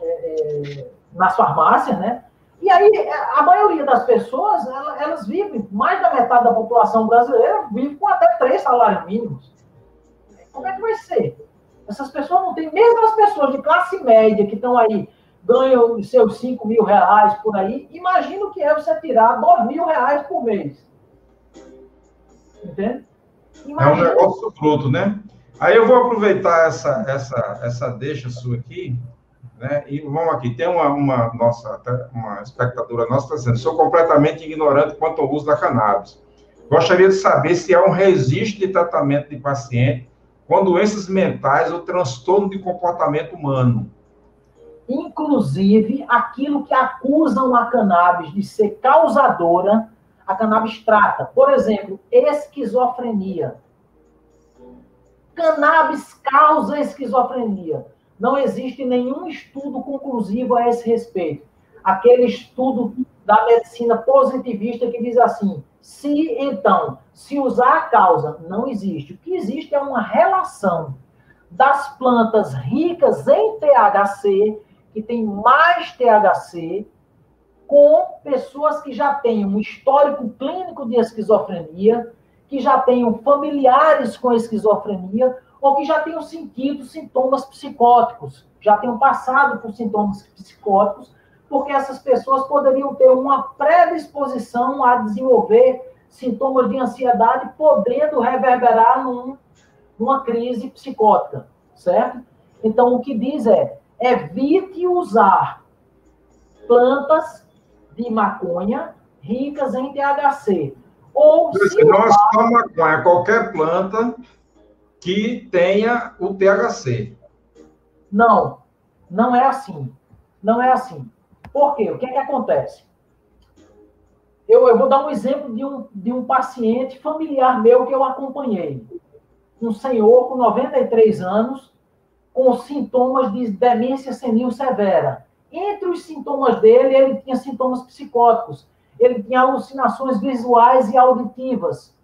é, é, nas farmácias, né? E aí, a maioria das pessoas, elas vivem, mais da metade da população brasileira vive com até três salários mínimos. Como é que vai ser? Essas pessoas não têm, mesmo as pessoas de classe média que estão aí ganham os seus 5 mil reais por aí, imagina o que é você tirar 2 mil reais por mês. Entende? Imagina. É um negócio bruto, né? Aí eu vou aproveitar essa, essa, essa deixa sua aqui, né? E vamos aqui, tem uma, uma nossa, uma espectadora nossa está dizendo, sou completamente ignorante quanto ao uso da cannabis. Gostaria de saber se há um registro de tratamento de paciente com doenças mentais ou transtorno de comportamento humano Inclusive, aquilo que acusam a cannabis de ser causadora, a cannabis trata. Por exemplo, esquizofrenia. Cannabis causa esquizofrenia. Não existe nenhum estudo conclusivo a esse respeito. Aquele estudo da medicina positivista que diz assim: se então, se usar a causa, não existe. O que existe é uma relação das plantas ricas em THC que tem mais THC com pessoas que já têm um histórico clínico de esquizofrenia, que já tenham familiares com esquizofrenia, ou que já tenham sentido sintomas psicóticos, já tenham passado por sintomas psicóticos, porque essas pessoas poderiam ter uma predisposição a desenvolver sintomas de ansiedade, podendo reverberar num, numa crise psicótica, certo? Então, o que diz é, evite usar plantas de maconha ricas em THC. Ou se não é só maconha, é qualquer planta que tenha o THC. Não, não é assim. Não é assim. Por quê? O que é que acontece? Eu, eu vou dar um exemplo de um, de um paciente familiar meu que eu acompanhei. Um senhor com 93 anos, com sintomas de demência senil severa. Entre os sintomas dele, ele tinha sintomas psicóticos. Ele tinha alucinações visuais e auditivas.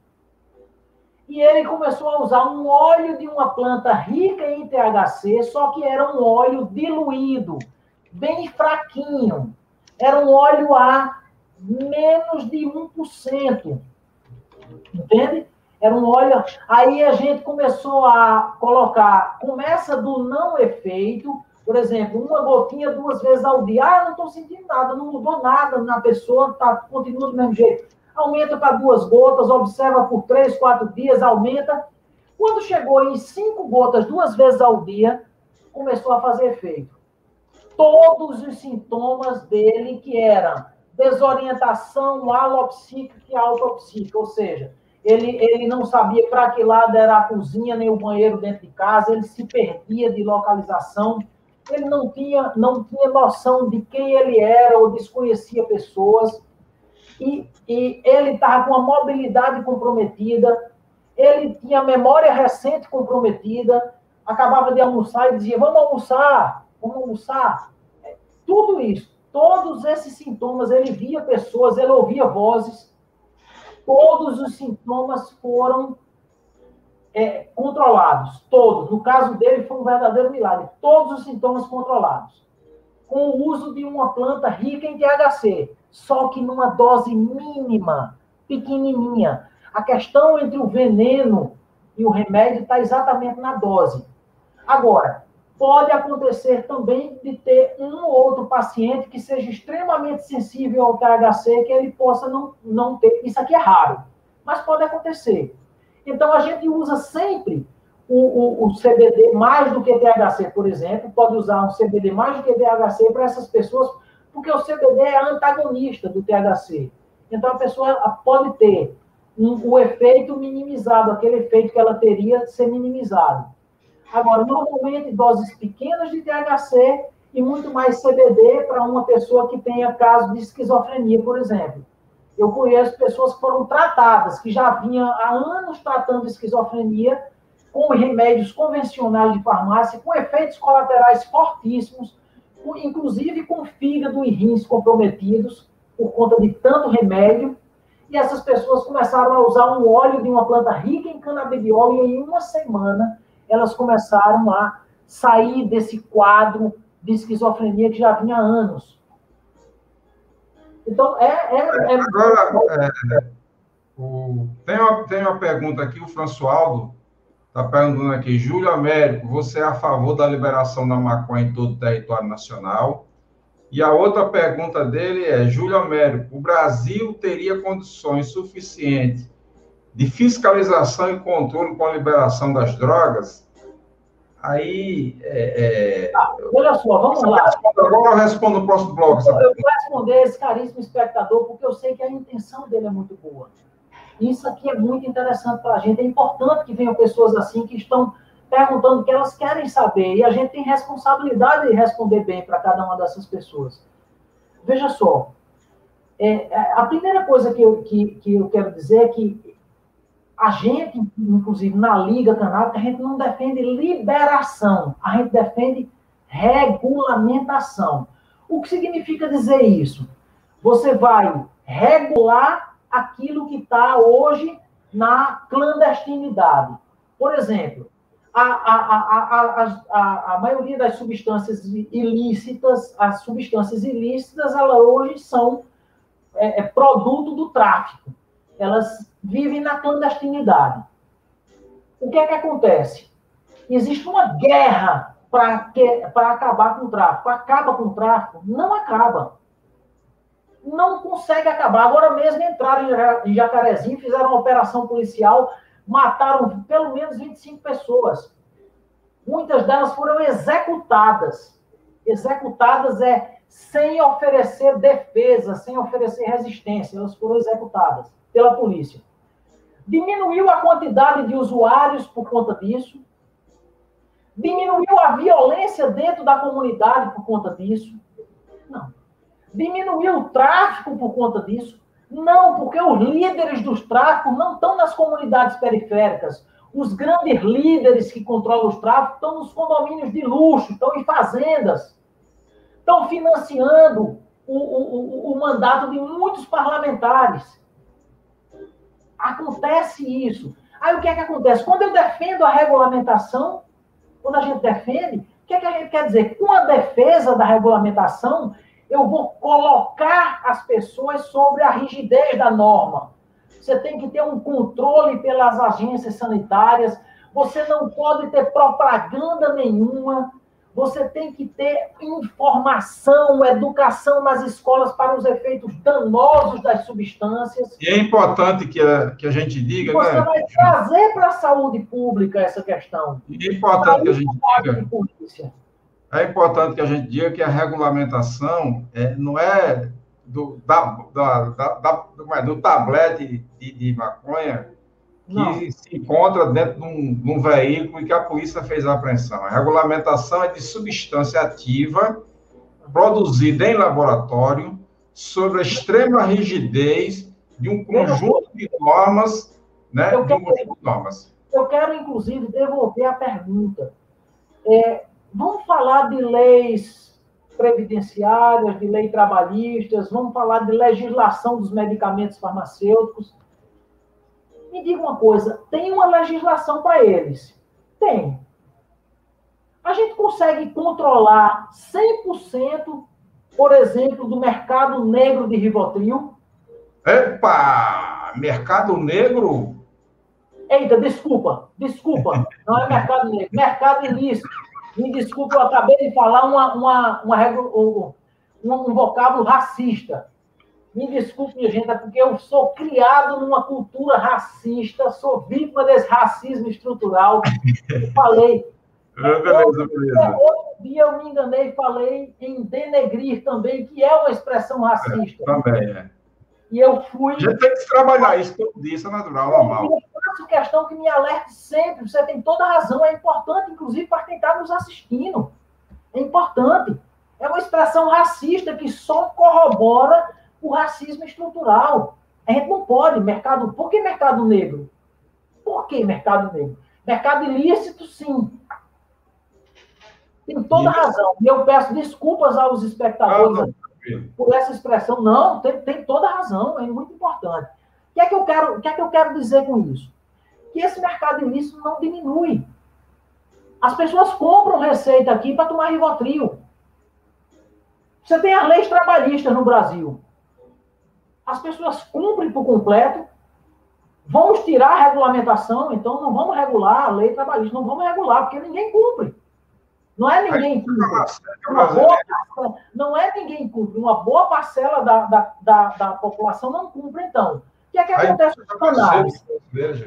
E ele começou a usar um óleo de uma planta rica em THC, só que era um óleo diluído, bem fraquinho. Era um óleo a menos de 1%. Entende? Era um óleo. Aí a gente começou a colocar, começa do não efeito, por exemplo, uma gotinha duas vezes ao dia. Ah, não estou sentindo nada, não mudou nada na pessoa, tá, continua do mesmo jeito. Aumenta para duas gotas, observa por três, quatro dias, aumenta. Quando chegou em cinco gotas duas vezes ao dia, começou a fazer efeito. Todos os sintomas dele que eram desorientação alopsíquica e autopsíquica, ou seja, ele, ele não sabia para que lado era a cozinha nem o banheiro dentro de casa, ele se perdia de localização, ele não tinha, não tinha noção de quem ele era ou desconhecia pessoas, e, e ele estava com a mobilidade comprometida, ele tinha memória recente comprometida, acabava de almoçar e dizia, vamos almoçar, vamos almoçar. É, tudo isso, todos esses sintomas, ele via pessoas, ele ouvia vozes, todos os sintomas foram é, controlados, todos. No caso dele, foi um verdadeiro milagre. Todos os sintomas controlados. Com o uso de uma planta rica em THC, só que numa dose mínima, pequenininha. A questão entre o veneno e o remédio está exatamente na dose. Agora, pode acontecer também de ter um ou outro paciente que seja extremamente sensível ao THC, que ele possa não, não ter. Isso aqui é raro, mas pode acontecer. Então, a gente usa sempre o, o, o, CBD mais do que THC, por exemplo, pode usar um CBD mais do que THC para essas pessoas, porque o CBD é antagonista do THC. Então, a pessoa pode ter um, o efeito minimizado, aquele efeito que ela teria ser minimizado. Agora, normalmente, doses pequenas de THC e muito mais CBD para uma pessoa que tenha caso de esquizofrenia, por exemplo. Eu conheço pessoas que foram tratadas, que já vinham há anos tratando esquizofrenia com remédios convencionais de farmácia, com efeitos colaterais fortíssimos, inclusive com fígado e rins comprometidos por conta de tanto remédio. E essas pessoas começaram a usar um óleo de uma planta rica em canabidiol e em uma semana elas começaram a sair desse quadro de esquizofrenia que já vinha há anos. Então, é. é, é... Agora, é, o, tem, uma, tem uma pergunta aqui, o Françoaldo está perguntando aqui, Júlio Américo, você é a favor da liberação da maconha em todo o território nacional? E a outra pergunta dele é, Júlio Américo, o Brasil teria condições suficientes de fiscalização e controle com a liberação das drogas? Aí. É, é... Ah, olha só, vamos lá. Agora eu respondo no próximo bloco. Eu, eu vou responder esse caríssimo espectador, porque eu sei que a intenção dele é muito boa. Isso aqui é muito interessante para a gente. É importante que venham pessoas assim que estão perguntando o que elas querem saber. E a gente tem responsabilidade de responder bem para cada uma dessas pessoas. Veja só. É, é, a primeira coisa que eu, que, que eu quero dizer é que a gente, inclusive na Liga Canábica, a gente não defende liberação, a gente defende regulamentação. O que significa dizer isso? Você vai regular aquilo que está hoje na clandestinidade. Por exemplo, a, a, a, a, maioria das substâncias ilícitas, as substâncias ilícitas, elas hoje são é, é produto do tráfico. Elas vivem na clandestinidade. O que é que acontece? Existe uma guerra para acabar com o tráfico. Acaba com o tráfico? Não acaba. Não consegue acabar. Agora mesmo entraram em Jacarezinho, fizeram uma operação policial, mataram pelo menos 25 pessoas. Muitas delas foram executadas. Executadas é sem oferecer defesa, sem oferecer resistência. Elas foram executadas pela polícia. Diminuiu a quantidade de usuários por conta disso. Diminuiu a violência dentro da comunidade por conta disso? Não. Diminuiu o tráfico por conta disso? Não, porque os líderes dos tráficos não estão nas comunidades periféricas. Os grandes líderes que controlam os tráficos estão nos condomínios de luxo, estão em fazendas, estão financiando o, o, o, mandato de muitos parlamentares. Acontece isso. Aí o que é que acontece? Quando eu defendo a regulamentação, quando a gente defende, o que, é que a gente quer dizer? Com a defesa da regulamentação, eu vou colocar as pessoas sobre a rigidez da norma. Você tem que ter um controle pelas agências sanitárias, você não pode ter propaganda nenhuma, você tem que ter informação, educação nas escolas para os efeitos danosos das substâncias. E é importante que a, que a gente diga. Você né? vai trazer para a saúde pública essa questão. E é importante que a gente diga. É importante que a gente diga que a regulamentação é, não é do, da, da, da, da do tablete de, de maconha que Não. se encontra dentro de um, de um, veículo e que a polícia fez a apreensão. A regulamentação é de substância ativa produzida em laboratório sobre a extrema rigidez de um conjunto de normas, né? Eu quero, de normas. Eu quero, inclusive, devolver a pergunta. É, vamos falar de leis previdenciárias, de leis trabalhistas, vamos falar de legislação dos medicamentos farmacêuticos me diga uma coisa: tem uma legislação para eles? Tem. A gente consegue controlar 100%, por exemplo, do mercado negro de Rivotril? Epa! Mercado negro? Eita, desculpa, desculpa. Não é mercado negro, mercado ilícito. Me desculpa, eu acabei de falar uma, uma, uma, um, um vocábulo racista. Me desculpe, minha gente, é porque eu sou criado numa cultura racista, sou vítima desse racismo estrutural. Eu falei. Beleza, beleza. Outro dia eu me enganei e falei em denegrir também, que é uma expressão racista. É, também, é. E eu fui. A gente tem que trabalhar isso todo dia, isso é natural, normal. Eu faço questão que me alerte sempre. Você tem toda a razão. É importante, inclusive, para quem está nos assistindo. É importante. É uma expressão racista que só corrobora o racismo estrutural. A gente não pode, mercado. Por que mercado negro? Por que mercado negro? Mercado ilícito, sim. Tem toda razão. E eu peço desculpas aos espectadores ah, por essa expressão. Não, tem, tem toda razão, é muito importante. O que, é que, eu quero, o que é que eu quero dizer com isso? Que esse mercado ilícito não diminui. As pessoas compram receita aqui para tomar Rivotril. Você tem as leis trabalhistas no Brasil as pessoas cumprem por completo. Vamos tirar a regulamentação, então não vamos regular a lei trabalhista, não vamos regular, porque ninguém cumpre. Não é ninguém cumpre. Uma boa parcela, não é ninguém cumpre. Uma boa parcela da, da, da, da população não cumpre, então. O que é que acontece com o cannabis?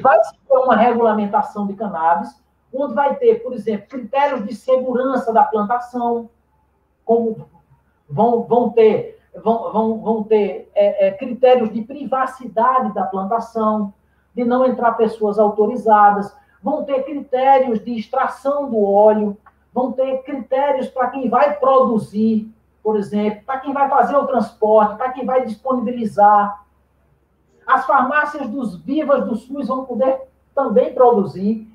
Vai ter uma regulamentação de cannabis, onde vai ter, por exemplo, critérios de segurança da plantação, como vão, vão ter vão, vão, vão ter é, é, critérios de privacidade da plantação, de não entrar pessoas autorizadas, vão ter critérios de extração do óleo, vão ter critérios para quem vai produzir, por exemplo, para quem vai fazer o transporte, para quem vai disponibilizar. As farmácias dos vivas do SUS vão poder também produzir.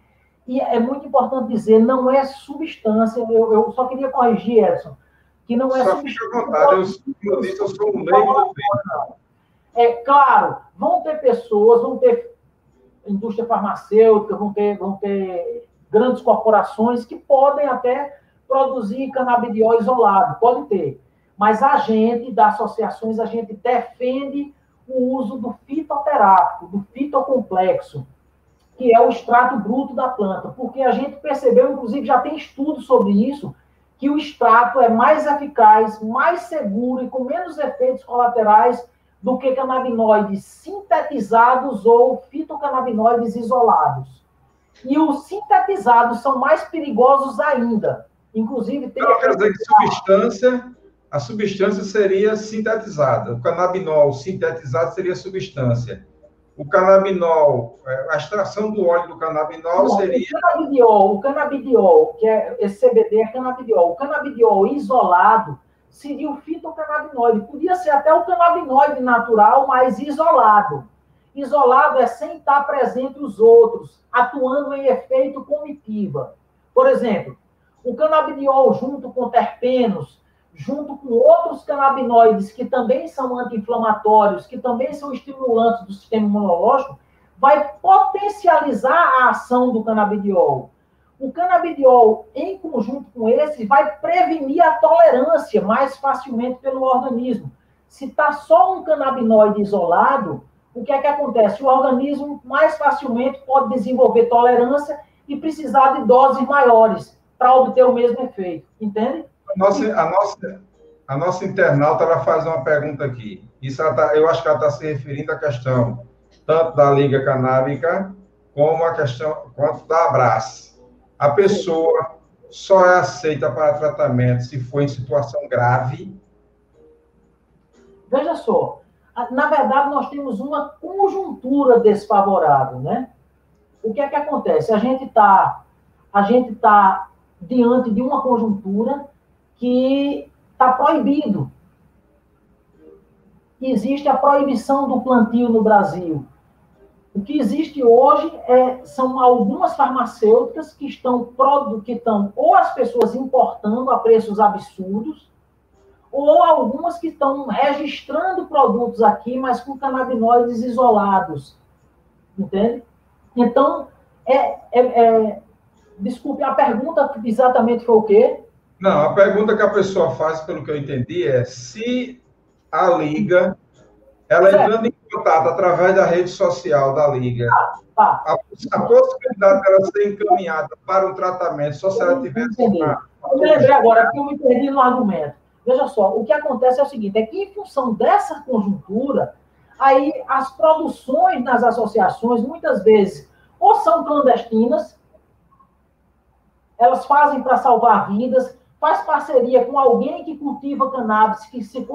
E é muito importante dizer, não é substância, eu, eu só queria corrigir, Edson, que não é Só fique à vontade, eu, eu, eu sou um leigo. É claro, vão ter pessoas, vão ter indústria farmacêutica, vão ter, vão ter grandes corporações que podem até produzir canabidiol isolado, pode ter. Mas a gente, das associações, a gente defende o uso do fitoterápico, do fitocomplexo, que é o extrato bruto da planta, porque a gente percebeu, inclusive já tem estudos sobre isso, que o extrato é mais eficaz, mais seguro e com menos efeitos colaterais do que canabinoides sintetizados ou fitocannabinoides isolados. E os sintetizados são mais perigosos ainda. Inclusive, tem. Não, quer dizer que substância, a substância seria sintetizada. O canabinol sintetizado seria substância. O canabinol, é, a extração do óleo do canabinol Não, seria. O canabidiol, o canabidiol, que é esse CBD é canabidiol. O canabidiol isolado seria o fitocannabinoide. Podia ser até o canabinoide natural, mas isolado. Isolado é sem estar presente os outros, atuando em efeito comitiva. Por exemplo, o canabidiol junto com terpenos, junto com outros canabinoides que também são anti-inflamatórios, que também são estimulantes do sistema imunológico, vai potencializar a ação do canabidiol o canabidiol, em conjunto com esse, vai prevenir a tolerância mais facilmente pelo organismo. Se está só um canabinoide isolado, o que é que acontece? O organismo mais facilmente pode desenvolver tolerância e precisar de doses maiores para obter o mesmo efeito. Entende? Nossa, a nossa, a nossa internauta ela faz uma pergunta aqui. Isso tá, eu acho que ela está se referindo à questão tanto da Liga Canábica como a questão quanto da Abras a pessoa só é aceita para tratamento se for em situação grave? Veja só, na verdade nós temos uma conjuntura desfavorável, né? O que é que acontece? A gente está a gente tá diante de uma conjuntura que está proibido. Existe a proibição do plantio no Brasil. O que existe hoje é, são algumas farmacêuticas que estão, que estão ou as pessoas importando a preços absurdos, ou algumas que estão registrando produtos aqui, mas com canabinoides isolados. Entende? Então, é, é, é, desculpe, a pergunta exatamente foi o quê? Não, a pergunta que a pessoa faz, pelo que eu entendi, é se a liga, ela entrando em contato através da rede social da Liga, ah, tá. a, a, possibilidade dela ser encaminhada para um tratamento só se ela tivesse. Uma... Eu me lembrei agora, porque eu me perdi no argumento. Veja só, o que acontece é o seguinte: é que em função dessa conjuntura, aí as produções nas associações, muitas vezes, ou são clandestinas, elas fazem para salvar vidas, faz parceria com alguém que cultiva cannabis, que se,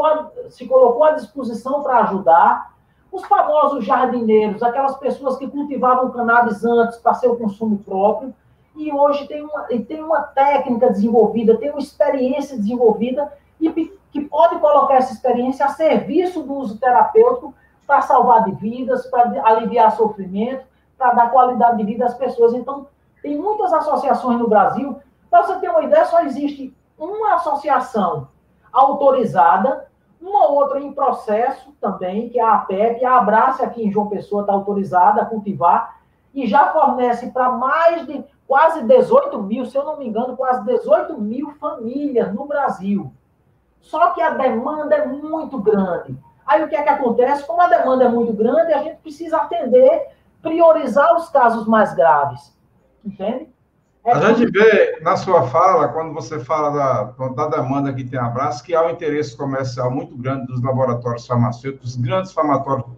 se colocou à disposição para ajudar, os famosos jardineiros, aquelas pessoas que cultivavam cannabis antes para seu consumo próprio, e hoje tem uma, tem uma técnica desenvolvida, tem uma experiência desenvolvida, e que pode colocar essa experiência a serviço do uso terapêutico para salvar de vidas, para aliviar sofrimento, para dar qualidade de vida às pessoas. Então, tem muitas associações no Brasil. Para você ter uma ideia, só existe uma associação autorizada uma outra em processo também, que é a APEP, a Abraça aqui em João Pessoa está autorizada a cultivar e já fornece para mais de quase 18 mil, se eu não me engano, quase 18 mil famílias no Brasil. Só que a demanda é muito grande. Aí o que é que acontece? Como a demanda é muito grande, a gente precisa atender, priorizar os casos mais graves. Entende? A gente vê na sua fala, quando você fala da, da demanda que tem abraço, que há um interesse comercial muito grande dos laboratórios farmacêuticos, grandes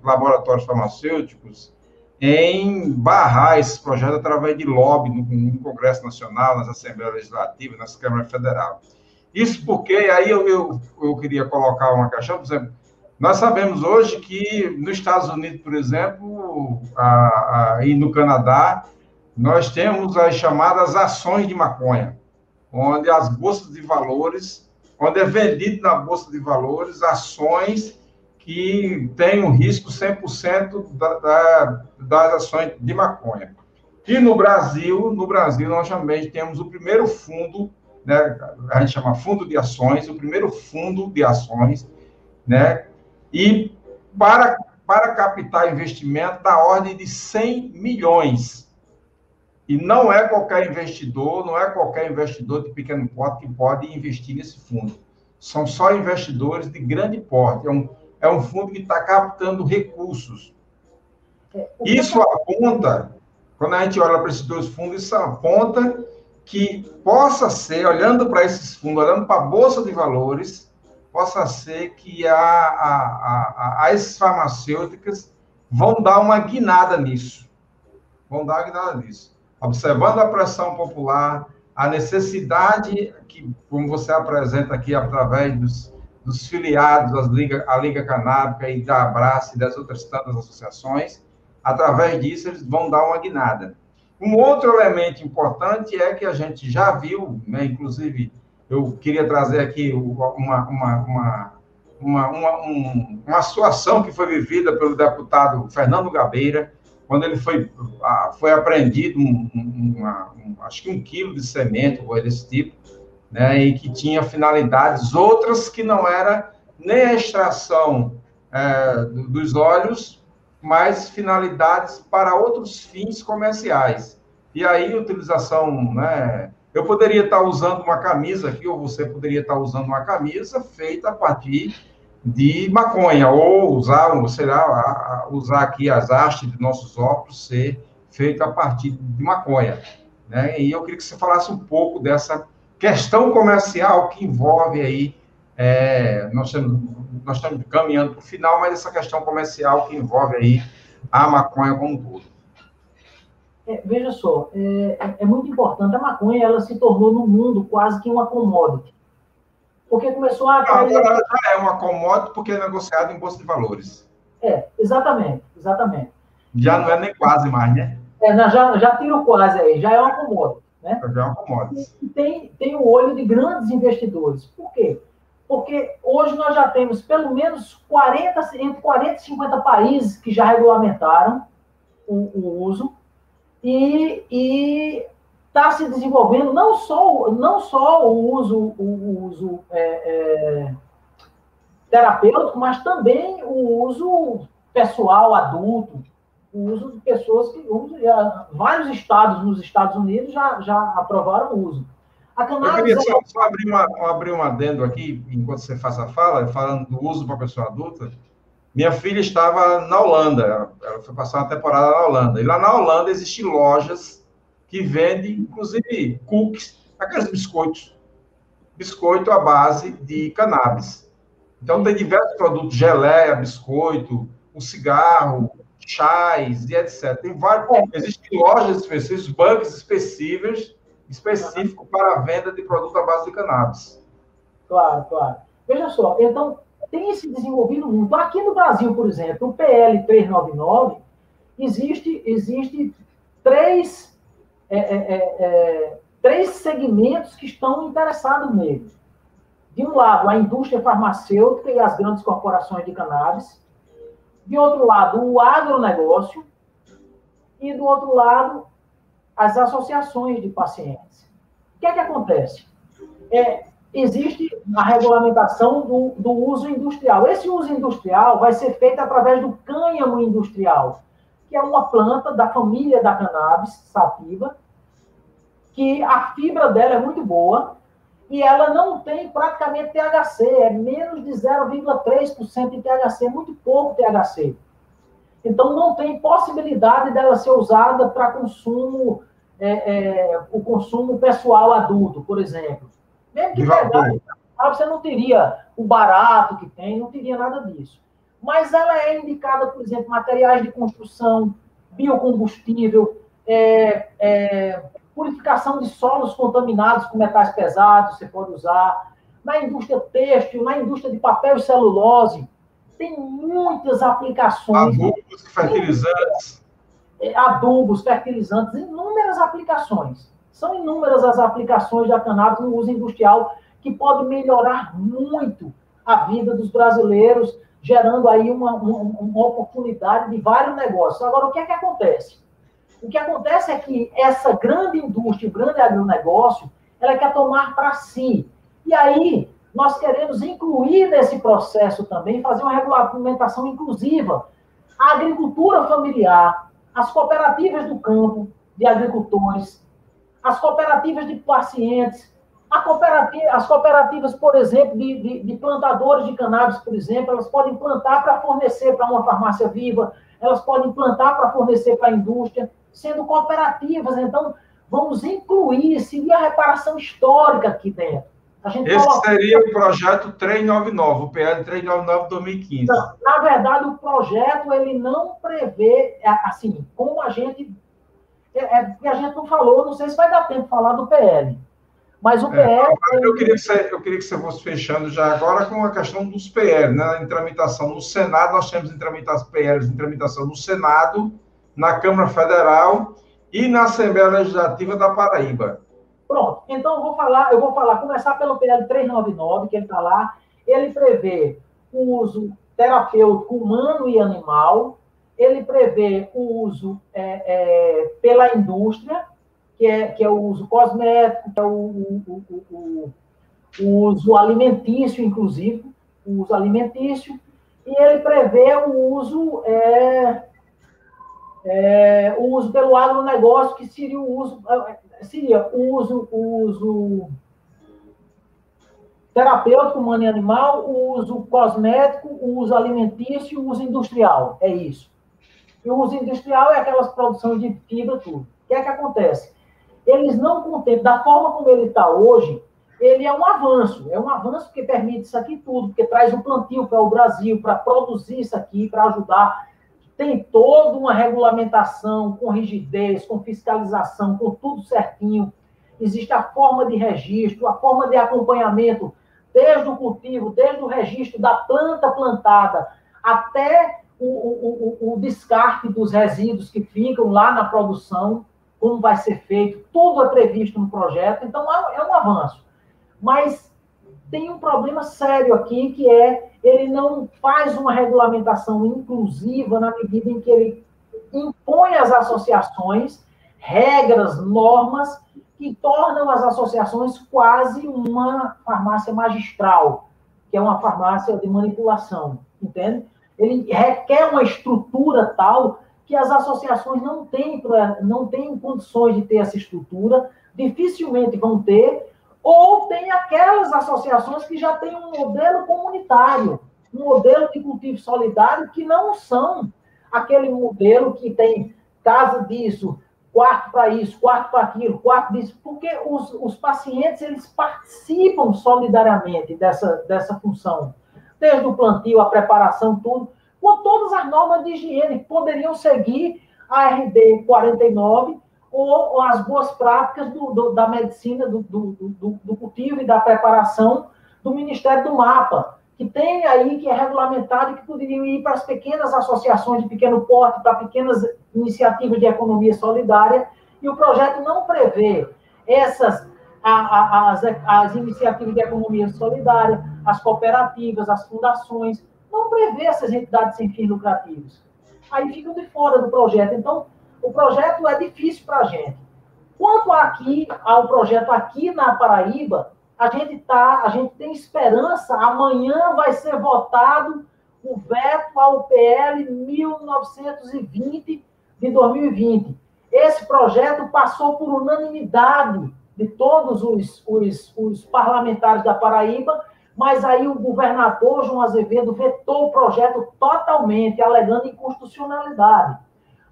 laboratórios farmacêuticos, em barrar esses projetos através de lobby no, no Congresso Nacional, nas Assembleias Legislativas, nas Câmaras Federal. Isso porque, aí eu, eu, eu queria colocar uma questão, por exemplo, nós sabemos hoje que nos Estados Unidos, por exemplo, a, a, e no Canadá, nós temos as chamadas ações de maconha, onde as bolsas de valores, onde é vendido na bolsa de valores ações que têm um risco 100% da, da, das ações de maconha. E no Brasil, no Brasil nós também temos o primeiro fundo, né, a gente chama fundo de ações, o primeiro fundo de ações, né, e para, para captar investimento da ordem de 100 milhões E não é qualquer investidor, não é qualquer investidor de pequeno porte que pode investir nesse fundo. São só investidores de grande porte. É um, é um fundo que está captando recursos. É, isso aponta, quando a gente olha para esses dois fundos, isso aponta que possa ser, olhando para esses fundos, olhando para a Bolsa de Valores, possa ser que a, a, a, as farmacêuticas vão dar uma guinada nisso. Vão dar uma guinada nisso. Observando a pressão popular, a necessidade que, como você apresenta aqui através dos, dos filiados, das Liga, a Liga Canábica e da Abraça e das outras tantas associações, através disso eles vão dar uma guinada. Um outro elemento importante é que a gente já viu, né, inclusive eu queria trazer aqui uma, uma, uma, uma, uma, uma situação que foi vivida pelo deputado Fernando Gabeira, quando ele foi, foi apreendido, acho que um quilo de semente, ou desse tipo, né, e que tinha finalidades outras que não era nem a extração é, dos óleos, mas finalidades para outros fins comerciais. E aí, utilização né, eu poderia estar usando uma camisa aqui, ou você poderia estar usando uma camisa feita a partir de maconha, ou usar, sei lá, usar aqui as hastes de nossos óculos ser feito a partir de maconha. Né? E eu queria que você falasse um pouco dessa questão comercial que envolve aí, é, nós, estamos, nós estamos caminhando para o final, mas essa questão comercial que envolve aí a maconha como um todo. É, veja só, é, é, é, muito importante. A maconha ela se tornou no mundo quase que uma commodity. Porque começou a. Ela já é uma commodity porque é negociada em bolsa de valores. É, exatamente, exatamente. Já não é nem quase mais, né? É, já, já tira quase aí, já é uma commodity. Né? Já é uma commodity. E tem, tem o olho de grandes investidores. Por quê? Porque hoje nós já temos pelo menos 40, entre 40 e 50 países que já regulamentaram o, o uso e está se desenvolvendo não só, não só o uso, o uso é, é, terapêutico, mas também o uso pessoal, adulto, o uso de pessoas que já, vários estados nos Estados Unidos já, já aprovaram o uso. A cannabis Eu queria só, só, abrir, uma, abrir um adendo aqui, enquanto você faz a fala, falando do uso para a pessoa adulta. Minha filha estava na Holanda, ela foi passar uma temporada na Holanda. E lá na Holanda existem lojas que vendem, inclusive, cookies, aqueles biscoitos. Biscoito à base de cannabis. Então, tem diversos produtos, geleia, biscoito, um cigarro, chás e etc. Tem vários, existem lojas específicas, bugs específicos, específicos para a venda de produto à base de cannabis. Claro, claro. Veja só, então, tem se desenvolvido muito. Aqui no Brasil, por exemplo, o PL 399, existe, existe três, é, é, é, é, três segmentos que estão interessados nele. De um lado, a indústria farmacêutica e as grandes corporações de cannabis. De outro lado, o agronegócio. E do outro lado, as associações de pacientes. O que é que acontece? É, existe a regulamentação do, do uso industrial. Esse uso industrial vai ser feito através do cânhamo industrial, que é uma planta da família da cannabis sativa, que a fibra dela é muito boa e ela não tem praticamente THC, é menos de 0,3% de THC, muito pouco THC. Então não tem possibilidade dela ser usada para consumo, é, é, o consumo pessoal adulto, por exemplo. Mesmo que verdade, você não teria o barato que tem, não teria nada disso. Mas ela é indicada, por exemplo, materiais de construção, biocombustível, é, é, purificação de solos contaminados com metais pesados, você pode usar. Na indústria têxtil, na indústria de papel e celulose, tem muitas aplicações. Adubos, fertilizantes. É, adubos, fertilizantes, inúmeras aplicações. São inúmeras as aplicações da cannabis no uso industrial que pode melhorar muito a vida dos brasileiros, gerando aí uma, uma, uma oportunidade de vários negócios. Agora, o que é que acontece? O que acontece é que essa grande indústria, o grande agronegócio, ela quer tomar para si. E aí, nós queremos incluir nesse processo também, fazer uma regulamentação inclusiva. A agricultura familiar, as cooperativas do campo, de agricultores, as cooperativas de pacientes, cooperativa, as cooperativas, por exemplo, de, de, de, plantadores de cannabis, por exemplo, elas podem plantar para fornecer para uma farmácia viva, elas podem plantar para fornecer para a indústria, sendo cooperativas. Então, vamos incluir, seria a reparação histórica aqui dentro. Esse coloca... seria o projeto 399, o PL 399 2015. Então, na verdade, o projeto ele não prevê, é, assim, como a gente. É, é, a gente não falou, não sei se vai dar tempo de falar do PL. Mas o PL. É, eu, queria que você, eu queria que você fosse fechando já agora com a questão dos PL, né? Em tramitação no Senado, nós temos em tramitação PLs em tramitação no Senado, na Câmara Federal e na Assembleia Legislativa da Paraíba. Pronto. Então eu vou falar, eu vou falar, começar pelo PL 399, que ele está lá. Ele prevê o uso terapêutico humano e animal. Ele prevê o uso é, é, pela indústria que é, que é o uso cosmético, que é o, o, o, o uso alimentício, inclusive, o uso alimentício, e ele prevê o uso, é, é, o uso pelo agronegócio, que seria o uso, é, seria o uso, o uso terapêutico humano e animal, o uso cosmético, o uso alimentício e o uso industrial. É isso. E o uso industrial é aquelas produções de fibra, tudo. O que é que acontece? eles não contemplam, da forma como ele está hoje, ele é um avanço, é um avanço que permite isso aqui tudo, porque traz um plantio para o Brasil, para produzir isso aqui, para ajudar. Tem toda uma regulamentação com rigidez, com fiscalização, com tudo certinho. Existe a forma de registro, a forma de acompanhamento, desde o cultivo, desde o registro da planta plantada até o, o, o, o descarte dos resíduos que ficam lá na produção como vai ser feito, tudo é previsto no projeto, então é, é um avanço. Mas tem um problema sério aqui, que é ele não faz uma regulamentação inclusiva na medida em que ele impõe às associações regras, normas que tornam as associações quase uma farmácia magistral, que é uma farmácia de manipulação, entende? Ele requer uma estrutura tal que as associações não têm, não têm condições de ter essa estrutura, dificilmente vão ter, ou tem aquelas associações que já têm um modelo comunitário, um modelo de cultivo solidário, que não são aquele modelo que tem casa disso, quarto para isso, quarto para aquilo, quarto disso, porque os, os pacientes eles participam solidariamente dessa, dessa função, desde o plantio, a preparação, tudo com todas as normas de higiene que poderiam seguir a RD 49 ou, ou as boas práticas do, do, da medicina, do, do, cultivo e da preparação do Ministério do Mapa, que tem aí, que é regulamentado e que poderiam ir para as pequenas associações de pequeno porte, para pequenas iniciativas de economia solidária, e o projeto não prevê essas as, as iniciativas de economia solidária, as cooperativas, as fundações, não prevê essas entidades sem fins lucrativos. Aí ficam de fora do projeto. Então, o projeto é difícil para a gente. Quanto aqui ao projeto aqui na Paraíba, a gente tá, a gente tem esperança. Amanhã vai ser votado o veto ao PL 1920 de 2020. Esse projeto passou por unanimidade de todos os, os, os parlamentares da Paraíba mas aí o governador João Azevedo vetou o projeto totalmente, alegando inconstitucionalidade.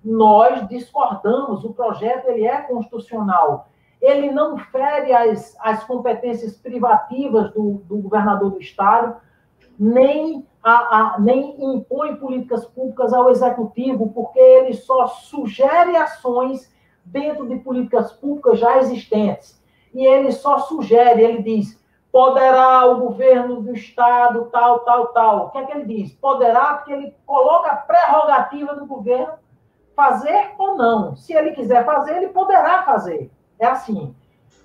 Nós discordamos, o projeto ele é constitucional. Ele não fere as, as competências privativas do, do governador do Estado, nem, a, a, nem impõe políticas públicas ao executivo, porque ele só sugere ações dentro de políticas públicas já existentes. E ele só sugere, ele diz, poderá o governo do Estado, tal, tal, tal. O que é que ele diz? Poderá, porque ele coloca a prerrogativa do governo fazer ou não. Se ele quiser fazer, ele poderá fazer. É assim.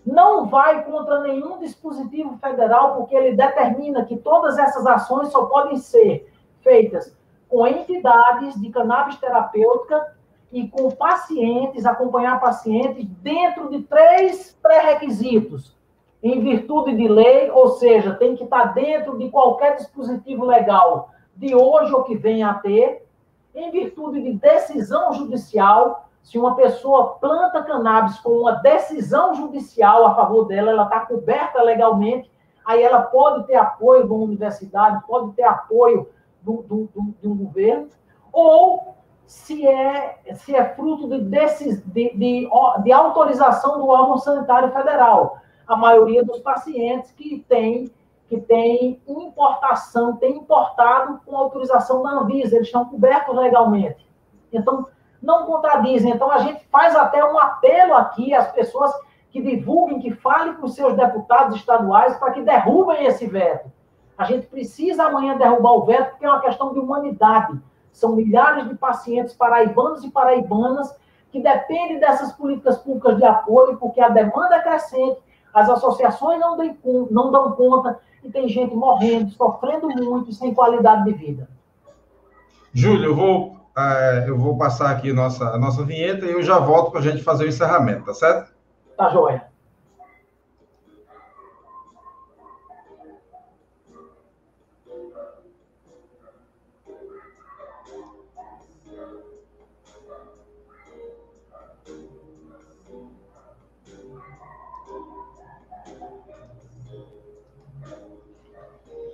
Não vai contra nenhum dispositivo federal, porque ele determina que todas essas ações só podem ser feitas com entidades de cannabis terapêutica e com pacientes, acompanhar pacientes dentro de três pré-requisitos em virtude de lei, ou seja, tem que estar dentro de qualquer dispositivo legal de hoje ou que venha a ter, em virtude de decisão judicial, Se uma pessoa planta cannabis com uma decisão judicial a favor dela, ela está coberta legalmente, aí ela pode ter apoio de uma universidade, pode ter apoio de um governo, ou se é, se é fruto de, desses, de, de, de autorização do órgão sanitário federal. A maioria dos pacientes que tem, que tem importação, tem importado com autorização da Anvisa, eles estão cobertos legalmente. Então, não contradizem. Então, a gente faz até um apelo aqui às pessoas que divulguem, que falem com seus deputados estaduais para que derrubem esse veto. A gente precisa amanhã derrubar o veto, porque é uma questão de humanidade. São milhares de pacientes paraibanos e paraibanas que dependem dessas políticas públicas de apoio, porque a demanda é crescente, as associações não, dão, não dão conta e tem gente morrendo, sofrendo muito sem qualidade de vida. Júlio, eu vou, uh, eu vou passar aqui a nossa, a nossa vinheta e eu já volto para a gente fazer o encerramento, tá certo? Tá joia.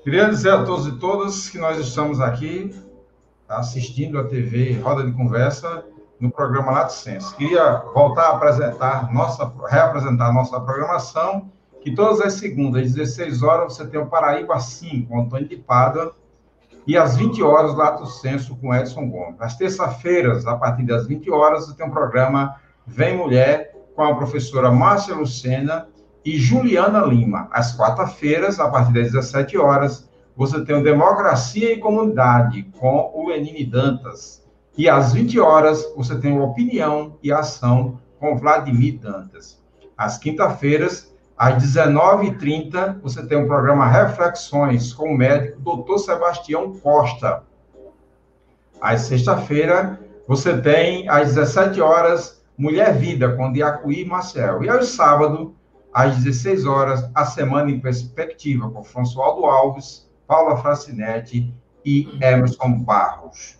Queria dizer a todos e todas que nós estamos aqui assistindo a TV Roda de Conversa no programa Lato Senso. Queria voltar a apresentar nossa, reapresentar nossa programação, que todas as segundas, às 16 horas, você tem o Paraíba 5, com Antônio de Pada, e às 20 horas, Lato Senso, com Edson Gomes. Às terça-feiras, a partir das 20 horas, você tem um programa Vem Mulher, com a professora Márcia Lucena e Juliana Lima. Às quarta-feiras, a partir das 17 horas, você tem o Democracia e Comunidade, com o Lenine Dantas. E às 20 horas, você tem o Opinião e Ação com Vladimir Dantas. Às quinta-feiras, às 19h30, você tem o programa Reflexões com o médico Dr. Sebastião Costa. Às sexta-feira, você tem às 17 horas Mulher Vida com Diacuí Marcel. E aos sábados, às 16 horas, a Semana em Perspectiva com Françoaldo Alves, Paula Francinetti e Emerson Barros.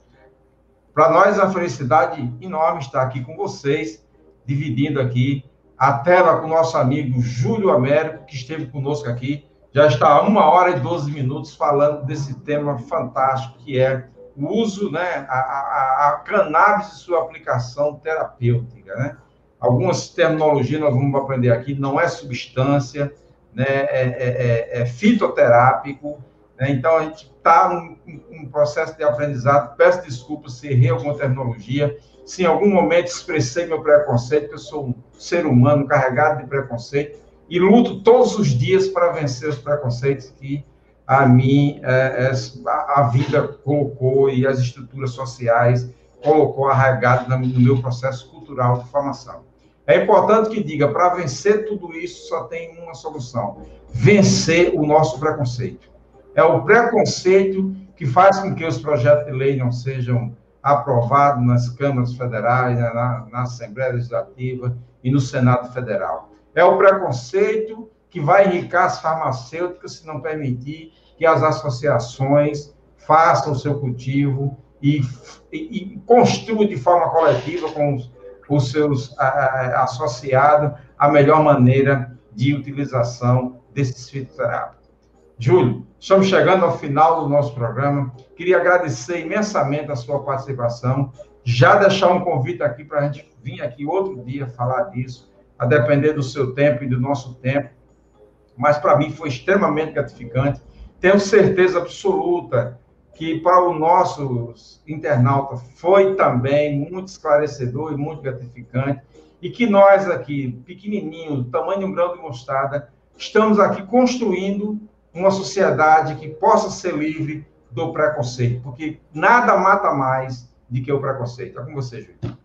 Para nós é uma felicidade enorme estar aqui com vocês, dividindo aqui a tela com o nosso amigo Júlio Américo, que esteve conosco aqui. Já está há uma hora e 12 minutos falando desse tema fantástico que é o uso, né, a, a, a cannabis e sua aplicação terapêutica, né? Algumas terminologias nós vamos aprender aqui, não é substância, né, é, é, é, é fitoterápico, né? Então, a gente está num, num, processo de aprendizado. Peço desculpas se errei alguma terminologia. Se em algum momento expressei meu preconceito, eu sou um ser humano carregado de preconceito e luto todos os dias para vencer os preconceitos que a mim é, é, a vida colocou e as estruturas sociais colocou arraigado no meu processo cultural de formação. É importante que diga, para vencer tudo isso, só tem uma solução: vencer o nosso preconceito. É o preconceito que faz com que os projetos de lei não sejam aprovados nas câmaras federais, né, na, na Assembleia Legislativa e no Senado Federal. É o preconceito que vai enriquecer as farmacêuticas se não permitir que as associações façam o seu cultivo e, e, e construam de forma coletiva com os, os seus associados a melhor maneira de utilização desses fitoterápicos. Júlio, estamos chegando ao final do nosso programa. Queria agradecer imensamente a sua participação. Já deixar um convite aqui para a gente vir aqui outro dia falar disso, a depender do seu tempo e do nosso tempo. Mas para mim foi extremamente gratificante. Tenho certeza absoluta que para o nosso internauta foi também muito esclarecedor e muito gratificante. E que nós aqui, pequenininho, tamanho de um grão de mostarda, estamos aqui construindo uma sociedade que possa ser livre do preconceito, porque nada mata mais do que o preconceito. É com você, Júlio.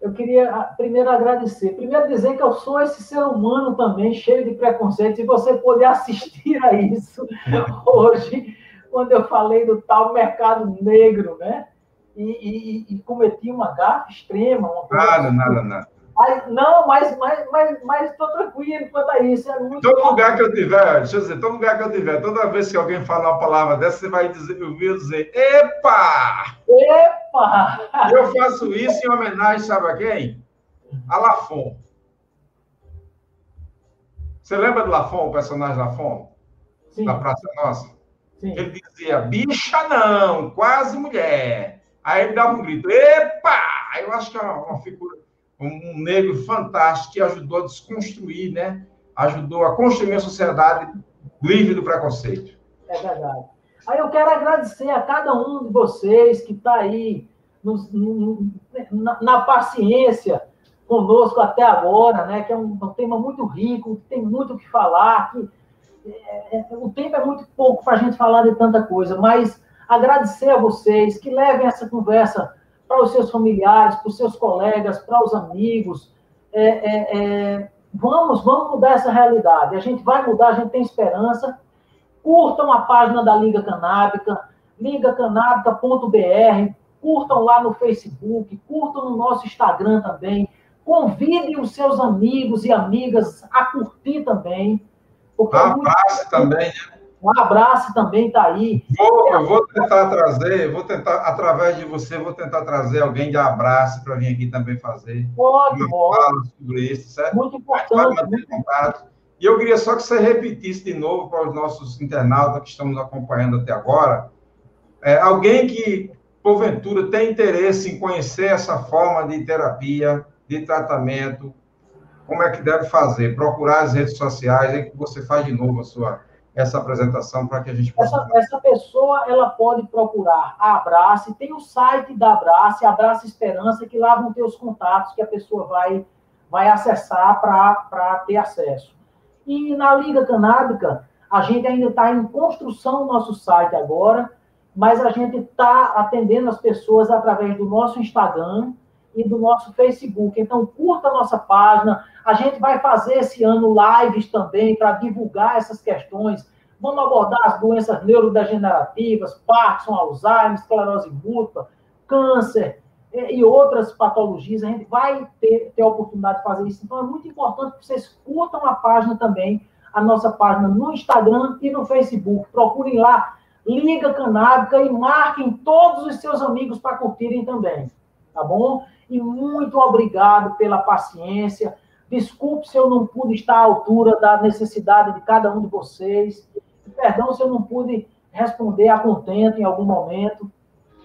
Eu queria ah, primeiro agradecer. Primeiro dizer que eu sou esse ser humano também, cheio de preconceito, e você poder assistir a isso hoje, quando eu falei do tal mercado negro, né? E, e, e cometi uma gafe extrema. Uma nada, nada, nada. Mas, não, mas mas, mas, mas estou tranquilo quanto a isso. É muito todo lugar que eu tiver, deixa eu dizer, todo lugar que eu tiver, toda vez que alguém falar uma palavra dessa, você vai dizer, eu vou dizer, epa! Epa! Eu faço isso em homenagem, sabe a quem? A Lafon. Você lembra do Lafon, o personagem Lafon? Sim. Da Praça Nossa? Sim. Ele dizia, bicha não, quase mulher. Aí ele dava um grito, epa! Eu acho que é uma figura, um negro fantástico que ajudou a desconstruir, né? Ajudou a construir uma sociedade livre do preconceito. É verdade. Aí eu quero agradecer a cada um de vocês que está aí nos, na, na, paciência conosco até agora, né? Que é um, um tema muito rico, que tem muito o que falar, que o tempo é muito pouco para a gente falar de tanta coisa, mas agradecer a vocês que levem essa conversa para os seus familiares, para os seus colegas, para os amigos. É, é, é, vamos, vamos mudar essa realidade. A gente vai mudar, a gente tem esperança. Curtam a página da Liga Canábica, ligacanábica.br, curtam lá no Facebook, curtam no nosso Instagram também. Convidem os seus amigos e amigas a curtir também. Porque um abraço é também, né? Um abraço também está aí. Vou, eu vou tentar trazer, vou tentar, através de você, vou tentar trazer alguém de abraço para vir aqui também fazer. Pode, pode. sobre isso, certo? Muito importante. Muito... Contato. E eu queria só que você repetisse de novo para os nossos internautas que estão nos acompanhando até agora. É, alguém que, porventura, tem interesse em conhecer essa forma de terapia, de tratamento, como é que deve fazer? Procurar as redes sociais, aí que você faz de novo a sua, essa apresentação para que a gente possa... Essa, essa, pessoa, ela pode procurar a Abrace, tem o site da Abrace, Abrace Esperança, que lá vão ter os contatos que a pessoa vai, vai acessar para ter acesso. E na Liga Canábica, a gente ainda está em construção do nosso site agora, mas a gente está atendendo as pessoas através do nosso Instagram, e do nosso Facebook. Então, curta a nossa página. A gente vai fazer esse ano lives também para divulgar essas questões. Vamos abordar as doenças neurodegenerativas, Parkinson, Alzheimer, esclerose múltipla, câncer e outras patologias. A gente vai ter, ter a oportunidade de fazer isso. Então, é muito importante que vocês curtam a página também, a nossa página no Instagram e no Facebook. Procurem lá, Liga Canábica e marquem todos os seus amigos para curtirem também. Tá bom? E muito obrigado pela paciência. Desculpe se eu não pude estar à altura da necessidade de cada um de vocês. Perdão se eu não pude responder a contento em algum momento.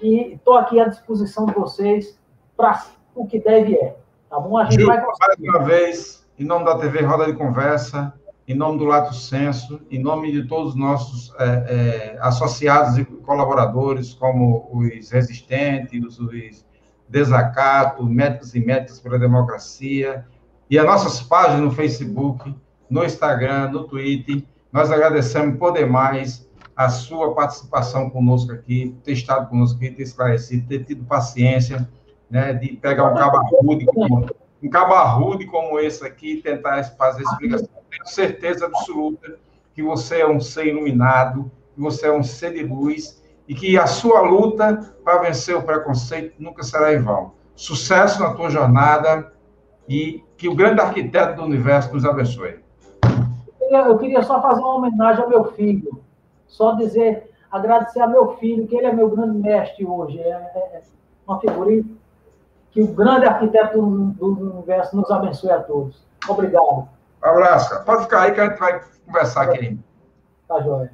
E estou aqui à disposição de vocês para o que deve é. Tá bom? A gente Gil, vai conseguir. Mais uma vez, em nome da TV Roda de Conversa, em nome do Lato Senso, em nome de todos os nossos é, é, associados e colaboradores, como os resistentes, os Desacato, Médicos e Médicas pela Democracia, e as nossas páginas no Facebook, no Instagram, no Twitter. Nós agradecemos por demais a sua participação conosco aqui, ter estado conosco aqui, ter esclarecido, ter tido paciência, né, de pegar um cabarrude como, um cabarrude como esse aqui e tentar fazer explicação. Tenho certeza absoluta que você é um ser iluminado, que você é um ser de luz, e que a sua luta para vencer o preconceito nunca será em vão. Sucesso na tua jornada e que o grande arquiteto do universo nos abençoe. Eu queria só fazer uma homenagem ao meu filho, só dizer, agradecer ao meu filho, que ele é meu grande mestre hoje, é, é, é uma figura que o grande arquiteto do, do universo nos abençoe a todos. Obrigado. Um abraço. Pode ficar aí que a gente vai conversar, tá querido. Tá joia.